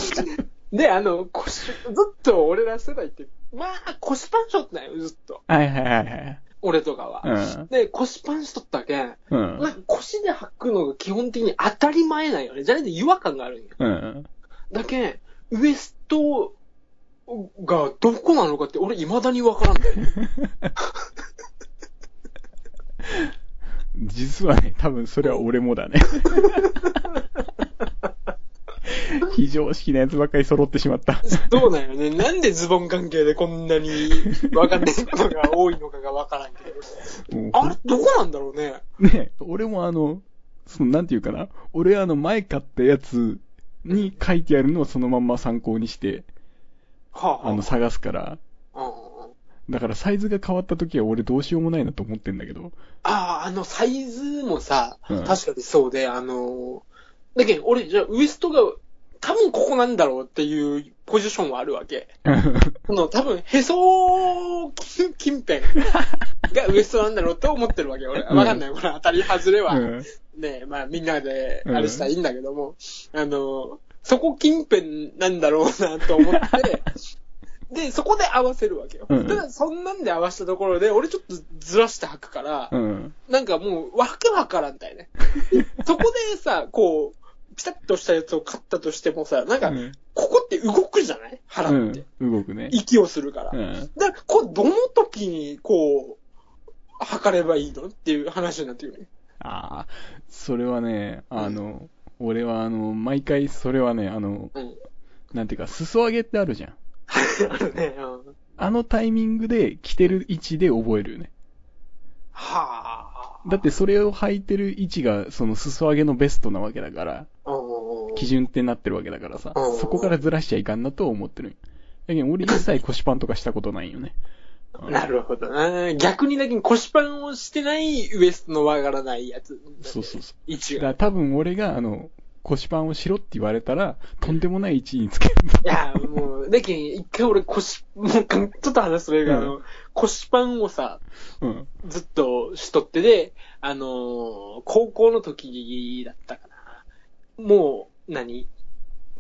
で、あの、腰、ずっと俺ら世代って、まあ、腰パンしとったんよ、ずっと。はいはいはいはい。俺とかは。うん。で、腰パンしとったけん、うん。腰で履くのが基本的に当たり前なんよね。じゃないと違和感があるんよ。うん。だけん、ウエストがどこなのかって俺未だにわからんだよね。実はね、多分それは俺もだね。非常識なやつばっかり揃ってしまった。そうなんよね。なんでズボン関係でこんなにわかんないことが多いのかがわからんけど。あれ、どこなんだろうね。ね、俺もあの、その、なんていうかな。俺あの、前買ったやつに書いてあるのをそのまんま参考にして、はあ、はあ、あの、探すから。だからサイズが変わった時は俺どうしようもないなと思ってんだけど。ああ、あの、サイズもさ、うん確かにそうで、あの、だけど、俺、じゃあ、ウエストが多分ここなんだろうっていうポジションはあるわけ。その、多分、へそ近近辺がウエストなんだろうと思ってるわけよ。俺、わかんない。これ当たり外れは、うんね、まあみんなで、あれしたらいいんだけども、あの、そこ近辺なんだろうなと思って、で、そこで合わせるわけよ。うんただ、そんなんで合わせたところで、俺ちょっとずらして履くから、うん。なんかもう、わけわからんだよね。そこでさ、こう、ピタッとしたやつを買ったとしてもさ、なんか、うんここって動くじゃない？腹って。うん。動くね。息をするから。うん。だから、こう、どの時に、こう、測ればいいのっていう話になってくるね。ああ、それはね、あの、俺はあの、毎回それはね、あの、うん。なんていうか、裾上げってあるじゃん。あるね。うん。あのタイミングで着てる位置で覚えるよね。はあ。だってそれを履いてる位置が、その裾上げのベストなわけだから、うん、基準ってなってるわけだからさうん、そこからずらしちゃいかんなと思ってるだけど俺一切腰パンとかしたことないよね。うんなるほどな。逆にだけど腰パンをしてないウエストのわからないやつ。そうそうそう。位置が。だ多分俺が、あの、腰パンをしろって言われたら、とんでもない位置につける。いや、もう、だけど一回俺腰、もう、ちょっと話するが、あの、腰パンをさ、うん。ずっとしとってで、あのー高校の時だったかな。もう、何？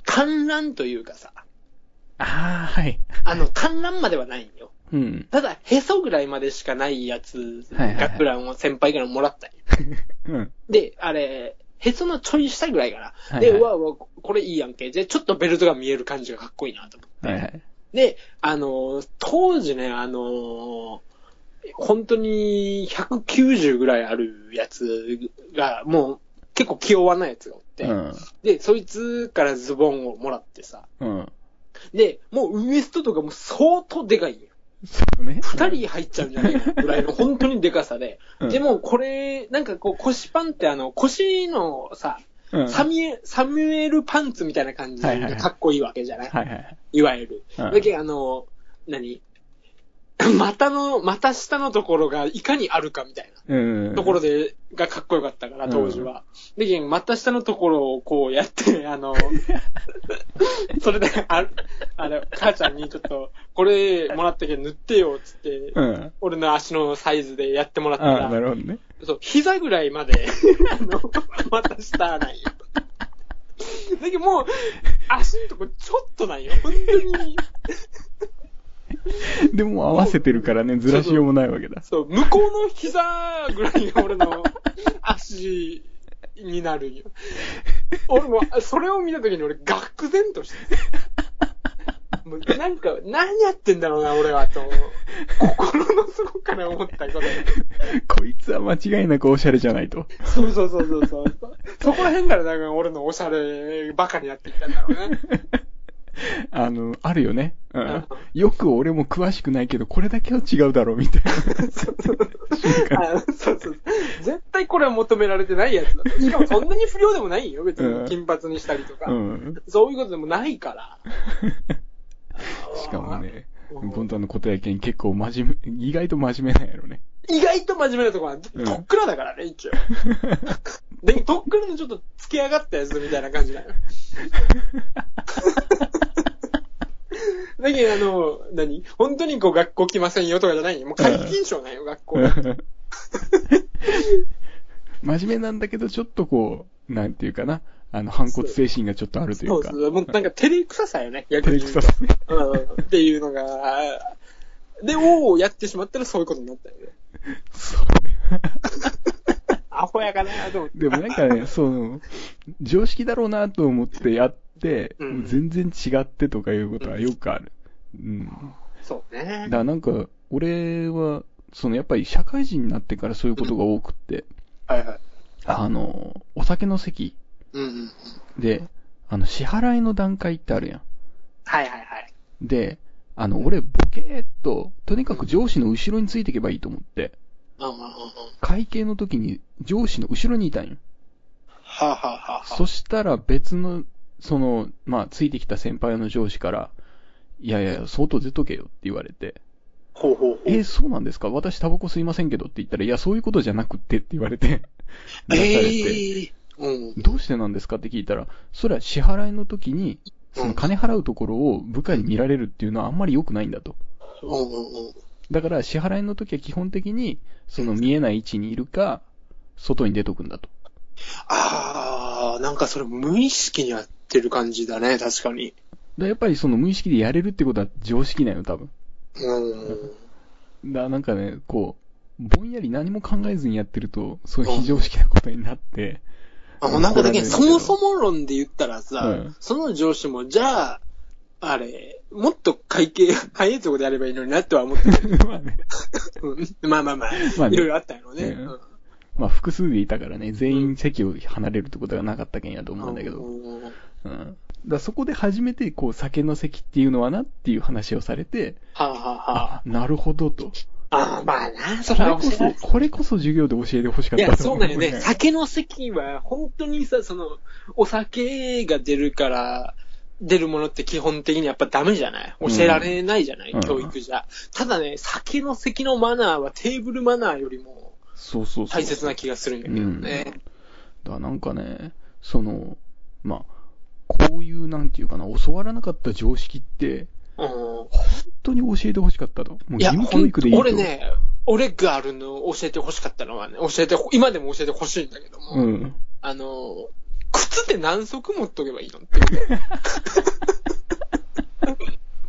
観覧というかさ、ああ、はい。あの、観覧まではないんよ。うん。ただ、へそぐらいまでしかないやつ、はいはいはい学ランを先輩からもらったんよ。うん。で、あれ、へそのちょい下ぐらいかな。はいで、はいうわうわ、これいいやんけ。で、ちょっとベルトが見える感じがかっこいいなと思って。はいはい。で、あのー、当時ね、あのー、本当に190ぐらいあるやつが、もう結構気弱なやつがおって、うん。で、そいつからズボンをもらってさ、うん。で、もうウエストとかも相当でかいんよ。ね。二人入っちゃうんじゃないかぐらいの 本当にでかさで。うんでもこれ、なんかこう腰パンってあの腰のさ、うん、サミュエサミュエルパンツみたいな感じはいはいはいでかっこいいわけじゃない、はいはい。いわゆる。うんだけどあの、何？股の、股下のところがいかにあるかみたいうん。なところで、がかっこよかったから、当時は。でけん、股下のところをこうやって、あの、それで、あ、あの、母ちゃんにちょっと、これもらったけど塗ってよ、つって、うん。俺の足のサイズでやってもらったああ、なら、るほどね。そう、膝ぐらいまで、あの、股下なんよ。だけどもう、足のとこちょっとなんよ。本当に。でも合わせてるからね、ずらしようもないわけだ。そう、向こうの膝ぐらいが俺の足になるんよ。俺も、それを見たときに俺、愕然として。もうなんか、何やってんだろうな、俺は、と、心の底から思ったこと。こいつは間違いなくオシャレじゃないと。そうそうそうそうそう。そこら辺からなんか俺のおしゃれバカになっていったんだろうね。あの、あるよね。ううんん。よく俺も詳しくないけど、これだけは違うだろう、みたいな。あそうそう。絶対これは求められてないやつだ。しかもそんなに不良でもないよ、別うんに。金髪にしたりとか。うん。そういうことでもないから。しかもね、うん本当あのことやけん結構真面目、意外と真面目なんやろね。意外と真面目なところは、うんとっくらだからね、一応。でも、とっくらのちょっとつけ上がったやつみたいな感じだよ。だけど、あの、何？本当にこう学校来ませんよとかじゃないよ。もう皆勤賞なんよ、学校。真面目なんだけど、ちょっとこう、なんていうかな、あの、反骨精神がちょっとあるといか。そううそう。もうなんか照れくささよね、逆照れに言うと。くささね。うん。っていうのが、で、おーやってしまったらそういうことになったよね。そ うアホやかなと思って。でもなんかね、その、常識だろうなと思ってやって、うん全然違ってとかいうことはよくある。うん。そうねだか。らなんか、俺は、そのやっぱり社会人になってからそういうことが多くって、はいはい。あの、お酒の席うんうんうん。で、あの、支払いの段階ってあるやん。はいはいはい。で、あの、俺、ボケーっと、とにかく上司の後ろについていけばいいと思って。会計の時に上司の後ろにいたんよ。はあ、はあはあはあ、そしたら別の、その、まあ、ついてきた先輩の上司から、いやいや、相当出とけよって言われて、ほうほうほう。えーそうなんですか？私タバコ吸いませんけどって言ったら、いや、そういうことじゃなくってって言われて、出されて、ええうん。どうしてなんですか？って聞いたら、それは支払いの時に、その金払うところを部下に見られるっていうのはあんまり良くないんだと。うんうんうん。だから支払いの時は基本的に、その見えない位置にいるか、外に出とくんだと。ああ、なんかそれ無意識にやってる感じだね、確かに。だやっぱりその無意識でやれるってことは常識なの、多分。うん。だなんかね、こう、ぼんやり何も考えずにやってると、そういう非常識なことになって、あ、もうなんかだけ、うん。そもそも論で言ったらさ、うん。その上司も、じゃあ、あれ、もっと会計、早いとこでやればいいのになっては思ってる。まあね、うん。まあまあまあ、まあね。いろいろあったよね。うん。うん。まあ複数でいたからね、全員席を離れるってことがなかったけんやと思うんだけど、うんうん。だそこで初めて、こう、酒の席っていうのはなっていう話をされて、はあ、はあはあ、なるほどと。あ、ああ、まあな、そこれこれは教えられそ、これこそ授業で教えてほしかっいや、たと思そうなんよね。酒の席は、本当にさ、その、お酒が出るから、出るものって基本的にやっぱダメじゃない？教えられないじゃない、うん教育じゃ。ただね、酒の席のマナーはテーブルマナーよりもそうそうそう。大切な気がするんだけどね。だからなんかね、その、まあ、こういう、なんていうかな、教わらなかった常識って、うん。本当に教えてほしかったと。もう義務教育でいいと。俺ね、俺があるの教えてほしかったのはね、教えて、今でも教えてほしいんだけども、うん。あの、靴って何足持っとけばいいのって。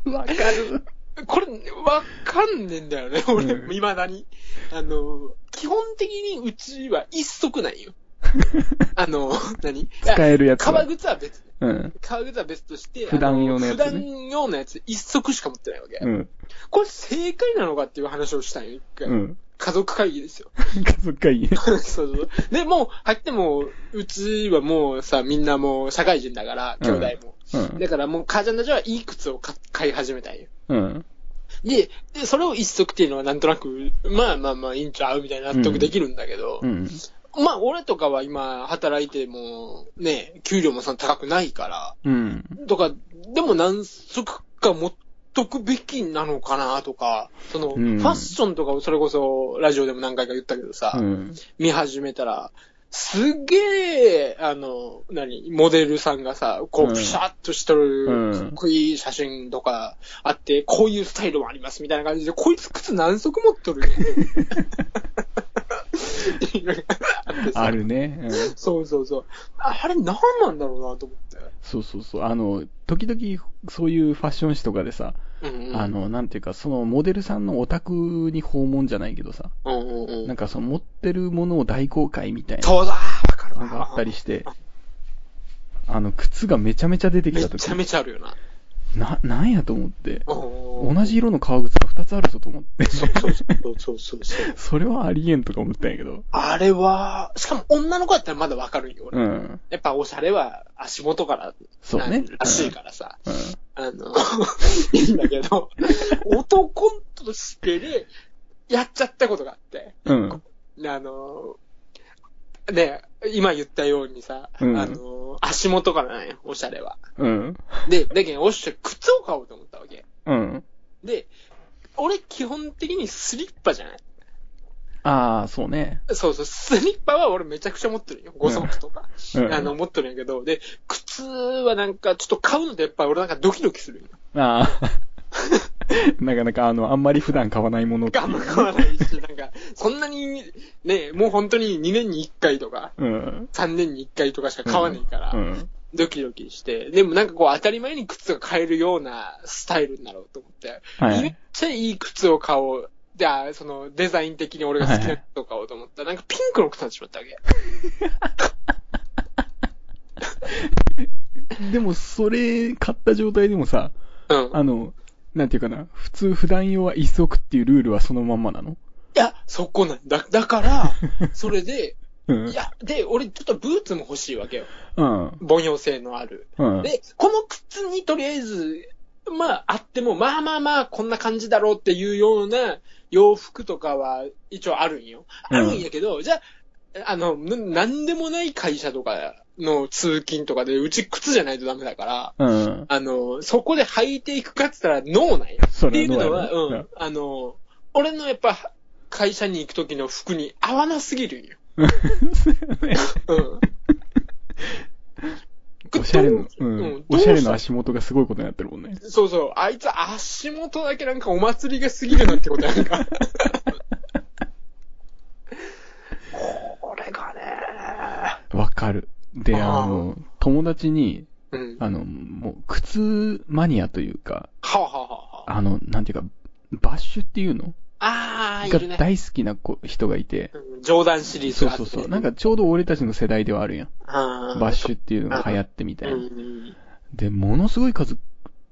わかる。これ、わかんねえんだよね、俺、うん未だに。あの、基本的にうちは一足ないよ。あの、何？使えるやつは革靴は別ね。うん。革靴は別として、普段用のやつねあ普段用のやつ一足しか持ってないわけ。うん。これ正解なのかっていう話をしたんよ、一回。うん。家族会議ですよ。家族会議ね。そうそう。で、もう、入っても、うちはもうさ、みんなもう社会人だから、兄弟も。うん。だからもう、母ちゃんたちはいい靴を買買い始めたんよ。うん。で、で、それを一足っていうのはなんとなく、まあまあまあいいんちゃうみたいな納得できるんだけど、うん。まあ俺とかは今働いても、ね、給料もそんな高くないから、うん。とか、でも何足か持っとくべきなのかなとか、その、うん。ファッションとかをそれこそラジオでも何回か言ったけどさ、うん。見始めたら、すっげえ、あの、何、モデルさんがさ、こうん。う、ピシャッとしとる、うん。かっこいい写真とかあって、こういうスタイルもあります、みたいな感じで、こいつ靴何足持っとる さあるね。うん。そうそうそう。ああれ何なんだろうなと思って。そうそうそう。あの、時々、そういうファッション誌とかでさ、うんうん、あの、なんていうか、そのモデルさんのお宅に訪問じゃないけどさ、うんうんうん。なんかその持ってるものを大公開みたいなそうだわかるわのがあったりして、あの、靴がめちゃめちゃ出てきたときめちゃ、めちゃあるよな。な、なんやと思って、同同じ色の革靴が2つあるぞと思って、そうそうそうそう それはありえんとか思ったんやけど、あれは、しかも女の子だったらまだわかるよ、俺。うん。やっぱおしゃれは足元からそうねならしいからさ。うん。あの、いいんだけど、男としてでやっちゃったことがあって。うん。あの、ね、今言ったようにさ、うんあの、足元からなんよ、おしゃれは。うん。で、だけど、おっしゃ、靴を買おうと思ったわけ。うん。で、俺基本的にスリッパじゃないああ、そうね。そうそう、スリッパは俺めちゃくちゃ持ってるよ。5足とか。うんあの、持ってるんやけど、で、靴はなんか、ちょっと買うのでやっぱり俺なんかドキドキするよ。ああ。なかなか、あの、あんまり普段買わないものあんま買わないし、なんか、そんなに、ね、もう本当に2年に1回とか、うん。3年に1回とかしか買わないから、うん。ドキドキして、でもなんかこう当たり前に靴が買えるようなスタイルになろうと思って、はいめっちゃいい靴を買おう。じゃあ、そのデザイン的に俺が好きな靴を買おうと思ったら、なんかピンクの靴になってしまったわけ。でも、それ、買った状態でもさ、うん。あの、なんていうかな、普通普段用は一足っていうルールはそのまんまなの？いや、そこなんだ。だから、それで、うんい。や、で、俺ちょっとブーツも欲しいわけよ。うん。凡庸性のある。うん。で、この靴にとりあえず、まあ、あっても、まあまあまあ、こんな感じだろうっていうような洋服とかは一応あるんよ。あるんやけど、じゃあ、あの、ななんでもない会社とかの通勤とかで、うち靴じゃないとダメだから、うん。あの、そこで履いていくかって言ったらノーなんよ。そっていうのは、うん、あの、俺のやっぱ、会社に行く時の服に合わなすぎるんよ。うん。おしゃれの、ううんん。おしゃれの足元がすごいことになってるもんね。そうそう、あいつ足元だけなんかお祭りが過ぎるなってことやんか。これがね、わかる。で、あの、友達に、うん。あの、もう、靴マニアというか、はあ、はあはあはあ、あの、なんていうか、バッシュっていうの？あー、いが。大好きな子人がいて、うんジョーダンシリーズがそうそうそう。なんかちょうど俺たちの世代ではあるやん。ババッシュっていうのが流行ってみたいうんな。うんで、ものすごい数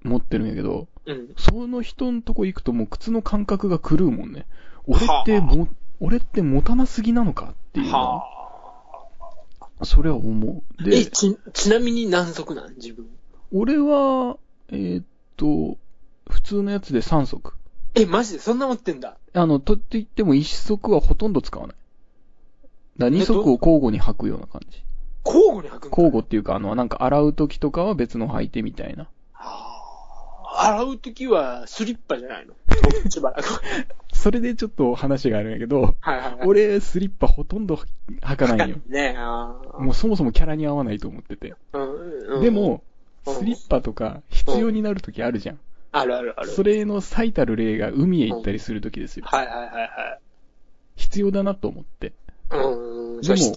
持ってるんやけど、うん。その人のとこ行くともう靴の感覚が狂うもんね。俺ってはも、俺って持たなすぎなのかっていうのは、はそれは思う。あ。え、で、ち、ちなみに何足なん？自分。俺は、えーっと、普通のやつで3足。え、マジで？そんな持ってんだ。あの、とって言っても1足はほとんど使わない。だから2足を交互に履くような感じ。交互に履く。交互っていうか、あの、なんか洗う時とかは別の履いてみたいな。はあ洗うときはスリッパじゃないの？しばら？く。それでちょっと話があるんやけど、はいはいはい。俺、スリッパほとんど履かないよ。ねもうそもそもキャラに合わないと思ってて。うんうんでも、うんスリッパとか必要になる時あるじゃん。あるあるある。それの最たる例が海へ行ったりする時ですよ。はいはいはいはい。必要だなと思って。うん。でも。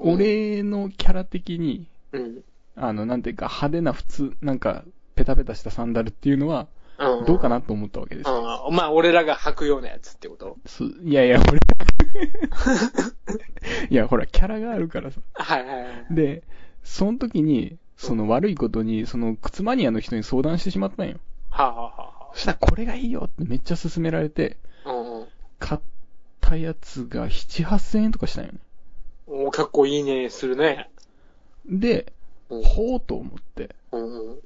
俺のキャラ的に、うん。あの、なんていうか派手な普通、なんか、ペタペタしたサンダルっていうのは、うん。どうかなと思ったわけですよ。うん。まあ、俺らが履くようなやつってこと？すいやいや、俺、いや、ほら、キャラがあるからさ。はいはいはい。で、その時に、その悪いことに、その靴マニアの人に相談してしまったんよ。はあ、はあはそしたら、これがいいよってめっちゃ勧められて、うん買ったやつが7、8000円とかしたんよね。うん。お結構いいね、するね。で、うん。ほうと思って、うんうん。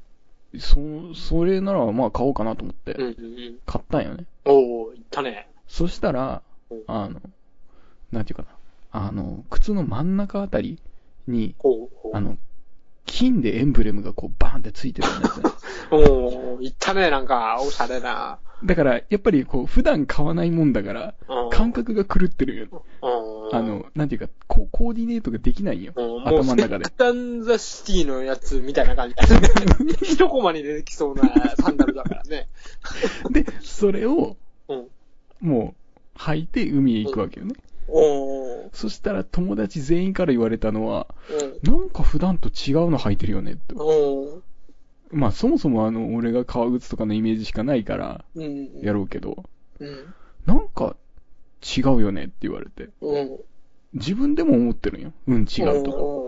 そ、それならまあ買おうかなと思ってうん、うんうん。買ったんよね。おー、いったね。そしたらうん、あの、なんていうかな、あの、靴の真ん中あたりに、ほうほう。あの、金でエンブレムがこうバーンってついてるようなやつね。おー、いったね、なんか、おしゃれな。だから、やっぱりこう、普段買わないもんだから、うん感覚が狂ってるよ。うん。あの、なんていうか、こうコーディネートができないよ頭の中でセ。カンザシティのやつみたいな感じ。一コマに出てきそうなサンダルだからね。で、それを、うん。もう、履いて海へ行くわけよね。そしたら友達全員から言われたのは、うん。なんか普段と違うの履いてるよねって。おー。まあそもそもあの、俺が革靴とかのイメージしかないから、うん。やろうけど、うん。なんか違うよねって言われて。うん。自分でも思ってるんよ。うん、違うとか。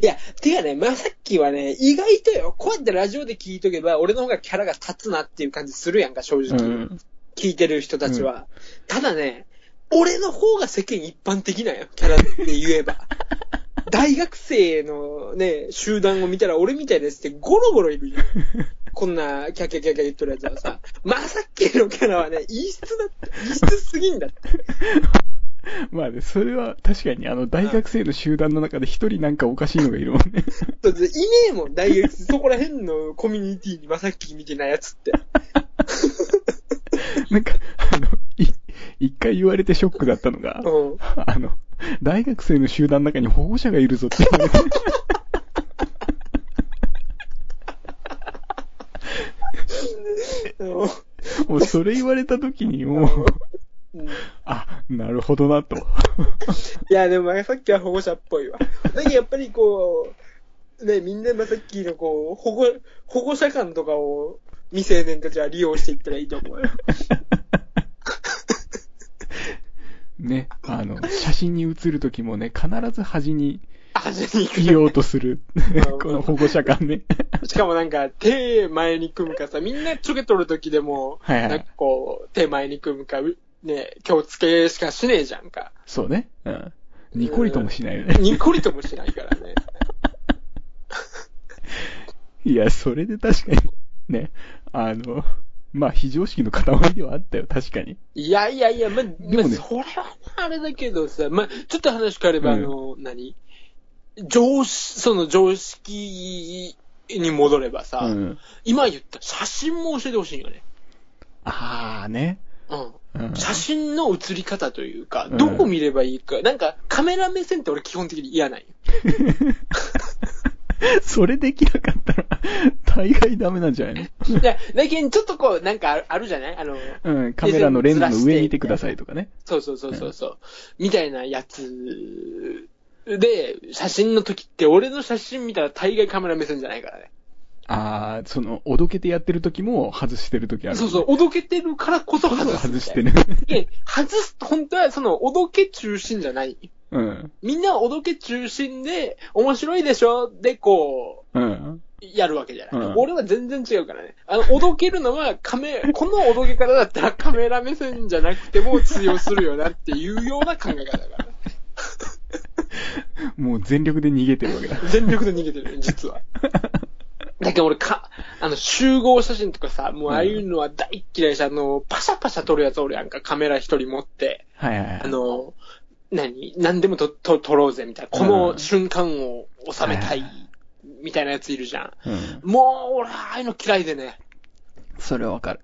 いや、てかね、まさっきはね、意外とよ、こうやってラジオで聞いとけば、俺の方がキャラが立つなっていう感じするやんか、正う直。ん。聞いてる人たちは。ただね、俺の方が世間一般的なんよ、キャラって言えば。大学生のね、集団を見たら俺みたいなやつってゴロゴロいるよ。こんなキャキャキャキャ言っとるやつはさ、まさっきのキャラはね、異質だって、異質すぎんだって。まあね、それは確かにあの、大学生の集団の中で一人なんかおかしいのがいるもんね。いねえもん、大学生。そこら辺のコミュニティにまさっきみたいなやつって。なんか、あの、い一回言われてショックだったのが、うん。あの、大学生の集団の中に保護者がいるぞって言われて。もうそれ言われた時にもう、うんあ、なるほどなと。いや、でもまさっきは保護者っぽいわ。だけどやっぱりこう、ね、みんなまさっきのこう、保護、保護者感とかを未成年たちは利用していったらいいと思うよ。ね、あの、写真に写る時もね、必ず端にあ、じゃに行くいようとする。この保護者感ね。しかもなんか、手前に組むかさ、みんなちょけ取るときでも、はいはいなんかこう、手前に組むか、うね、気をつけしかしねえじゃんか。そうね。うん。ニコリともしないよね。にこりともしないからね。いや、それで確かに、ね、あの、まあ、非常識の塊ではあったよ、確かに。いやいやいや、ま、まあ、それはねあれだけどさ、ま、ちょっと話変われば、うんあの、何？常識、その常識に戻ればさ、うん。今言った写真も教えてほしいよね。あーね。うん。うん写真の写り方というか、うんどこ見ればいいか、なんかカメラ目線って俺基本的に嫌なんよ。それできなかったら、大概ダメなんじゃないいや、だけどちょっとこう、なんかあるじゃない？あの、のうん、カメラのレンズの上見てくださいとかね。そうそうそうそうそう、みたいなやつで、写真の時って俺の写真見たら大概カメラ目線じゃないからね。ああ、その、おどけてやってる時も外してる時ある、そうそう、おどけてるからこそ外す。外してね。いや外す、本当はその、おどけ中心じゃない。うん。みんなおどけ中心で、面白いでしょ？で、こう、うん。やるわけじゃない。うん俺は全然違うからね。あの、おどけるのはカメ、このおどけ方だったらカメラ目線じゃなくても通用するよなっていうような考え方だから。もう全力で逃げてるわけだ。全力で逃げてる、実は。だけど俺か、あの、集合写真とかさ、もうああいうのは大っ嫌いし、あの、パシャパシャ撮るやつおるやんか、カメラ一人持って。はいはいはい。あの、何？何でもと、と、撮ろうぜ、みたいな。この瞬間を収めたい、みたいなやついるじゃん。うん。もう、俺、ああいうの嫌いでね。それはわかる。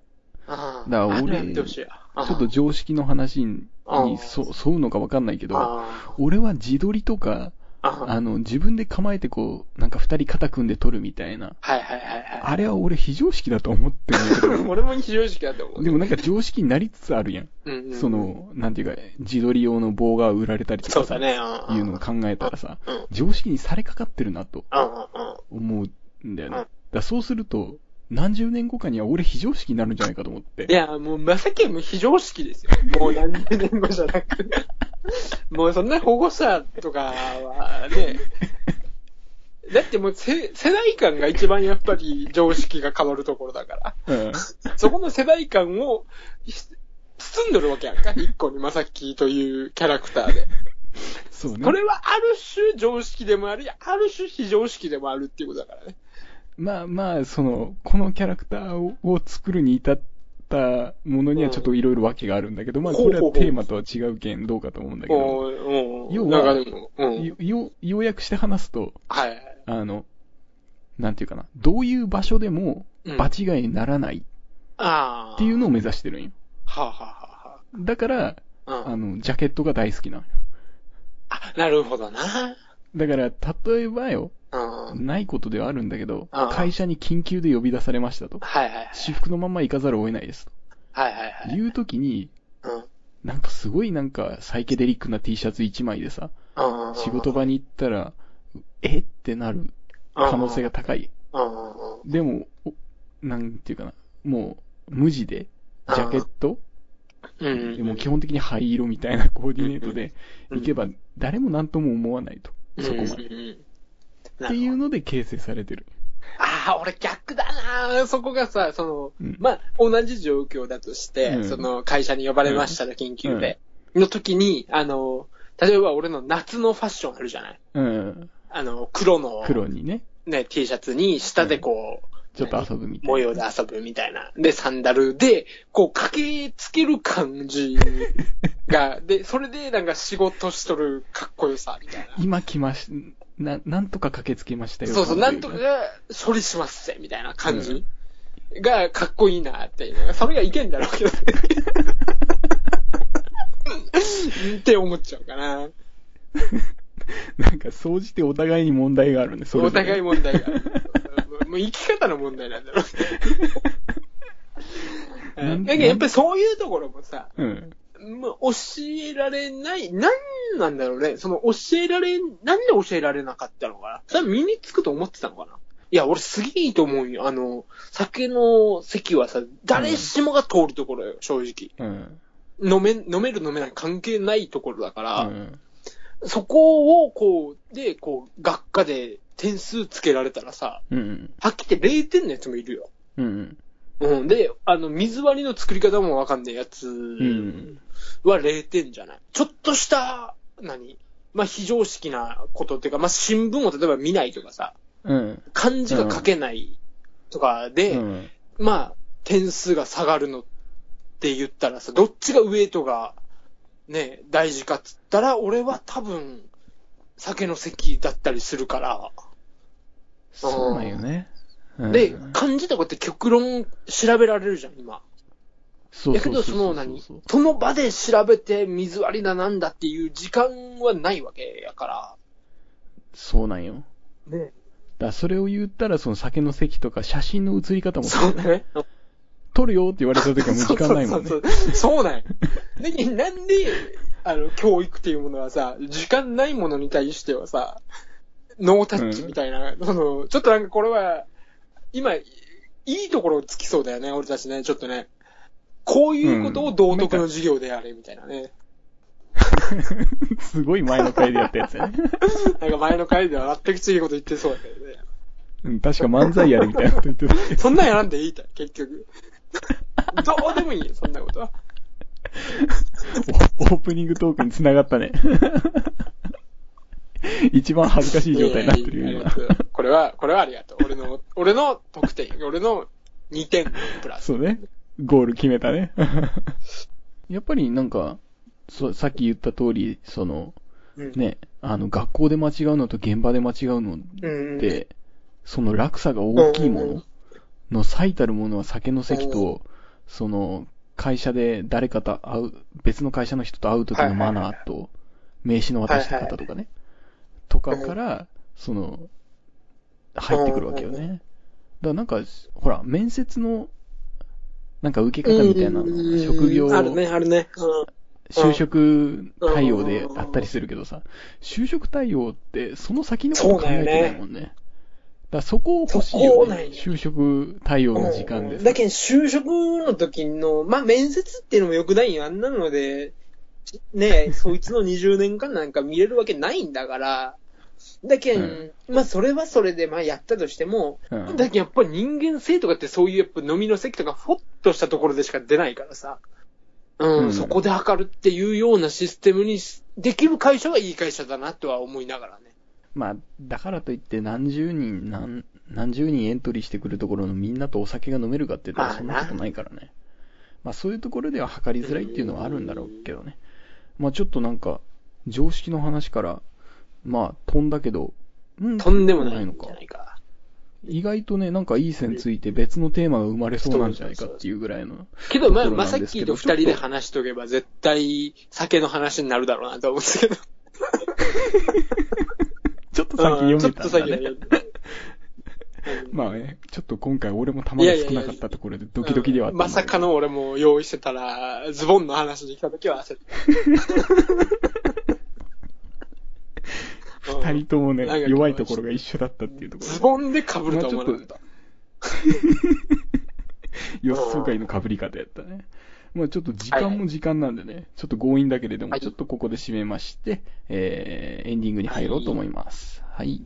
ああ。だから俺。ちょっと常識の話にうんそ沿うのかわかんないけど、あ俺は自撮りとか、あ。の、自分で構えてこう、なんか二人肩組んで撮るみたいな、はいはいはいはい。あれは俺非常識だと思ってるんだけど、俺も非常識だと思う。でもなんか常識になりつつあるやん。うんうんうんそ、の、なんていうか、自撮り用の棒が売られたりとかさ、そうだね。うんいうのを考えたらさ、常識にされかかってるなと。思うんだよね。うんだそうすると、何十年後かには俺非常識になるんじゃないかと思って。いや、もう、まさきも非常識ですよ。もう何十年後じゃなく。もうそんな保護者とかはね、だってもうせ世代間が一番やっぱり常識が変わるところだから。うん。そこの世代間をひ包んでるわけやんか。一個にまさきというキャラクターで。そうね。これはある種常識でもあり、ある種非常識でもあるっていうことだからね。まあまあ、その、このキャラクターをを作るに至ったものにはちょっといろいろ訳があるんだけど、まあこれはテーマとは違うけんどうかと思うんだけど、もう、うん。要はうん。よよ要約して話すと、はい。あの、なんていうかな、どういう場所でもうん場違いにならないああ。っていうのを目指してるんよ。はあ、はあはだから、あはあ、うん。あの、ジャケットが大好きなのよ。あ、なるほどな。だから、例えばよ、うん。ないことではあるんだけど会社に緊急で呼び出されましたと。はいはいはい。私服のまま行かざるを得ないですはいはいと。はい。いう時に、うん。なんかすごいなんかサイケデリックな T シャツ1枚でさ、うん。仕事場に行ったら、え？ってなる可能性が高い。でも、おなんていうかな、もう無地で、ジャケット？うん。でも基本的に灰色みたいなコーディネートでうん行けば誰も何とも思わないと。そこまで。っで。ていうう。ので形成されてる。ああ、俺逆だなそこがさ、その、うんまあ、同じ状況だとして、うんその、会社に呼ばれましたら、緊急で。の時に、あの、例えば俺の夏のファッションあるじゃない？うん。あの、黒の、黒にね、ね、T シャツに、下でこう、ちょっと遊ぶみたいな。模様で遊ぶみたいな。で、サンダルで、こう、駆けつける感じが、で、それでなんか仕事しとるかっこよさ、みたいな。今来まし、な、なんとか駆けつけましたよ。そうそう、なんとかが処理しますぜ、みたいな感じがかっこいいなっていう。それがいけんだろうけどね。って思っちゃうかな。なんか、総じてお互いに問題があるね、それお互い問題がある。もう生き方の問題なんだろうね。なんだけどやっぱりそういうところもさ、うん。まあ、教えられない、なんなんだろうね。その教えられ、なんで教えられなかったのかな。それは身につくと思ってたのかないや、俺すげえいいと思うよ。あの、酒の席はさ、誰しもが通るところよ、正直。うん。飲め、飲める飲めない関係ないところだから、うん。そこを、こう、で、こう、学科で点数つけられたらさ、うん。はっきり言って0点のやつもいるよ。うん。うん。で、あの、水割りの作り方もわかんないやつんは0点じゃない？ちょっとした、何？まあ、非常識なことっていうか、まあ、新聞を例えば見ないとかさ、うん。漢字が書けないとかで、うん。まあ、点数が下がるのって言ったらさ、どっちがウエイトが、ね、大事かっつったら、俺は多分、酒の席だったりするから、そうなんよね。うんで、漢字とかって極論調べられるじゃん、今。やけど、その何？その場で調べて水割りだなんだっていう時間はないわけやから。そうなんよ。ね。だそれを言ったら、その酒の席とか写真の写り方もそうだね。撮るよって言われた時はもう時間ないもんねそ。うそうそうそうなんよで、なんで、あの、教育っていうものはさ、時間ないものに対してはさ、ノータッチみたいな、その、ちょっとなんかこれは、今、いいところつきそうだよね、俺たちね、ちょっとね。こういうことを道徳の授業でやれ、みたいなね。すごい前の回でやったやつやね。なんか前の回では全く違うこと言ってそうだけどね。うん、確か漫才やるみたいなこと言ってた。そんなんやらんでいいた結局。どうでもいいよ、そんなことは。おオープニングトークに繋がったね。一番恥ずかしい状態になってるよ、今これは、これはありがとう。俺の、俺の得点、俺の2点プラス。そうね。ゴール決めたね。やっぱりなんか、そうさっき言った通り、その、うん、ね、あの、学校で間違うのと現場で間違うのっうん、て、その落差が大きいもうんのの最たるものは酒の席と、その、会社で誰かと会う、別の会社の人と会う時のマナーと、名刺の渡し方とかね、とかから、その、入ってくるわけよね。だからなんか、ほら、面接の、なんか受け方みたいなの、職業、あるね、あるね。うん就職対応であったりするけどさ、就職対応ってその先のこと考えてないもんね。だからそこを欲しいよねそこなん。よ就職対応の時間です。だけど、就職の時の、まあ、面接っていうのも良くないよ。あんなので、ねえ、そいつの20年間なんか見れるわけないんだから。だけん、うんまあ、それはそれで、まあ、やったとしても、うんだけどやっぱり人間性とかってそういうやっぱ飲みの席とか、ふわっとしたところでしか出ないからさ。うん、うんそこで測るっていうようなシステムにしできる会社はいい会社だなとは思いながらね。まあ、だからといって何十人、何、何十人エントリーしてくるところのみんなとお酒が飲めるかって言ったらそんなことないからね。まあそういうところでは測りづらいっていうのはあるんだろうけどね。まあちょっとなんか、常識の話から、まあ飛んだけど、うんとんでもないんのか。意外とね、なんかいい線ついて別のテーマが生まれそうなんじゃないかっていうぐらいの。けど、まあ、まさっきと二人で話しとけば、絶対、酒の話になるだろうなと思うんですけど。ちょっと先読めたんだちょっと先ね。読めまあね、ちょっと今回俺も玉が少なかったところでドキドキではあったんだけどまさかの俺も用意してたら、ズボンの話に来た時は焦った。二人ともね弱いところが一緒だったっていうところで。ズボンで被るとは思わなかった。予想外の被り方やったね。まあちょっと時間も時間なんでね、ちょっと強引だけれども、はいちょっとここで締めまして、えー、エンディングに入ろうと思います。はい。はい、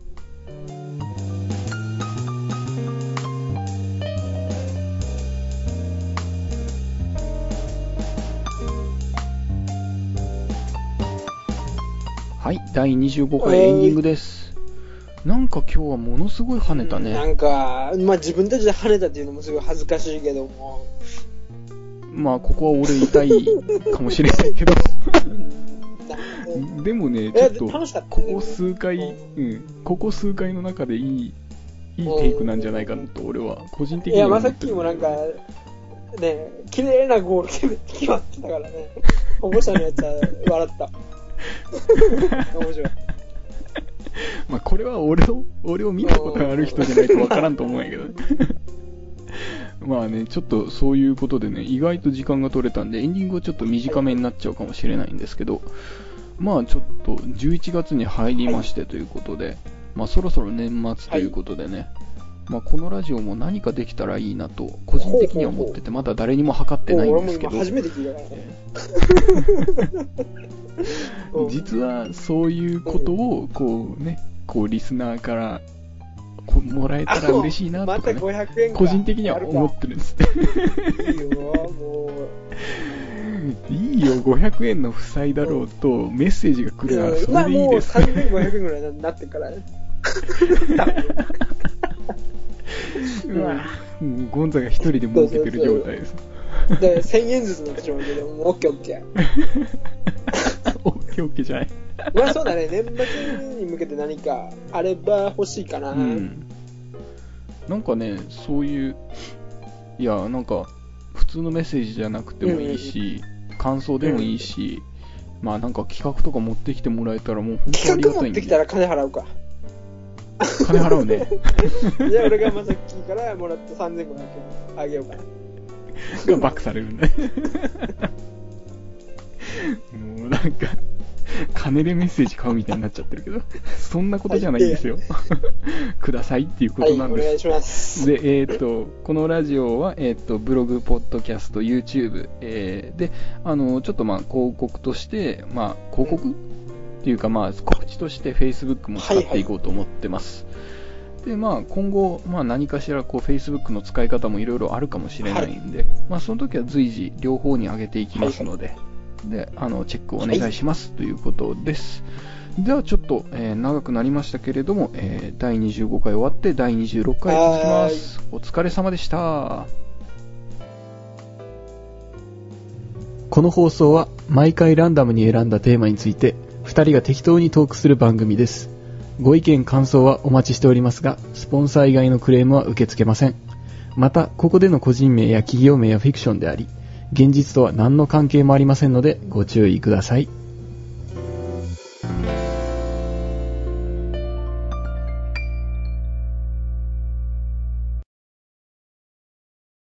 第25回エンディングです。なんか今日はものすごい跳ねたね。なんか、まあ自分たちで跳ねたっていうのもすごい恥ずかしいけども、まあ、ここは俺痛いかもしれないけど。でもね、いやちょっと、ここ数回、ううん、ここ数回の中でいい、いいテイクなんじゃないかなと、俺は、個人的いや、にはまさ思ってる。っきもなんか、ね、綺麗なゴール決め決まってたからね、保護者のやつは笑った。面白い。まあ、これは俺を、俺を見たことがある人じゃないとわからんと思うんやけどね。まあね、ちょっとそういうことでね、意外と時間が取れたんで、エンディングはちょっと短めになっちゃうかもしれないんですけど、まあちょっと11月に入りましてということで、まあそろそろ年末ということでね、まあこのラジオも何かできたらいいなと、個人的には思ってて、まだ誰にも測ってないん俺もですけど、今初めて聞いたからね。うん実はそういうことを、こうね、こうリスナーからこうもらえたら嬉しいなとかね、500円か個人的には思ってるんです。いいよ、もいいよ、500円の負債だろうとメッセージが来う。るならそれでいいです。3500円ぐらいになってるからね。うわもうゴンザが一人で儲けてる状態です。で、1000円ずつになってしまうけど、もうオッケーオッケー。ケーオッケーじゃない？まあそうだね、年末に向けて何かあれば欲しいかな。うん。なんかね、そういう、いや、なんか、普通のメッセージじゃなくてもいいし、感想でもいいし、まあなんか企画とか持ってきてもらえたらもう本当あ企画りがたいんで。持ってきたら金払うか。金払うね。じゃあ俺がまさきからもらった3500円あげようかな。がバックされるんで。もうなんか、金でメッセージ買うみたいになっちゃってるけど、そんなことじゃないんですよ。くださいっていうこはい、となんです。お願いします。で、えっ、と、このラジオは、えっ、と、ブログ、ポッドキャスト、YouTube、えーで、あの、ちょっとまあ、広告として、まあ、広告っていうかまあ、告知として Facebook も使っていこうと思ってます。で、まあ、今後、まあ、何かしら、こう、Facebook の使い方もいろいろあるかもしれないんで、まあ、その時は随時、両方に上げていきますので、で、あの、チェックをお願いします、ということです。では、ちょっと、えー長くなりましたけれども、えー第25回終わって、第26回続きます。お疲れ様でした。この放送は、毎回ランダムに選んだテーマについて、2人が適当にトークする番組です。ご意見、感想はお待ちしておりますが、スポンサー以外のクレームは受け付けません。また、ここでの個人名や企業名はフィクションであり、現実とは何の関係もありませんので、ご注意ください。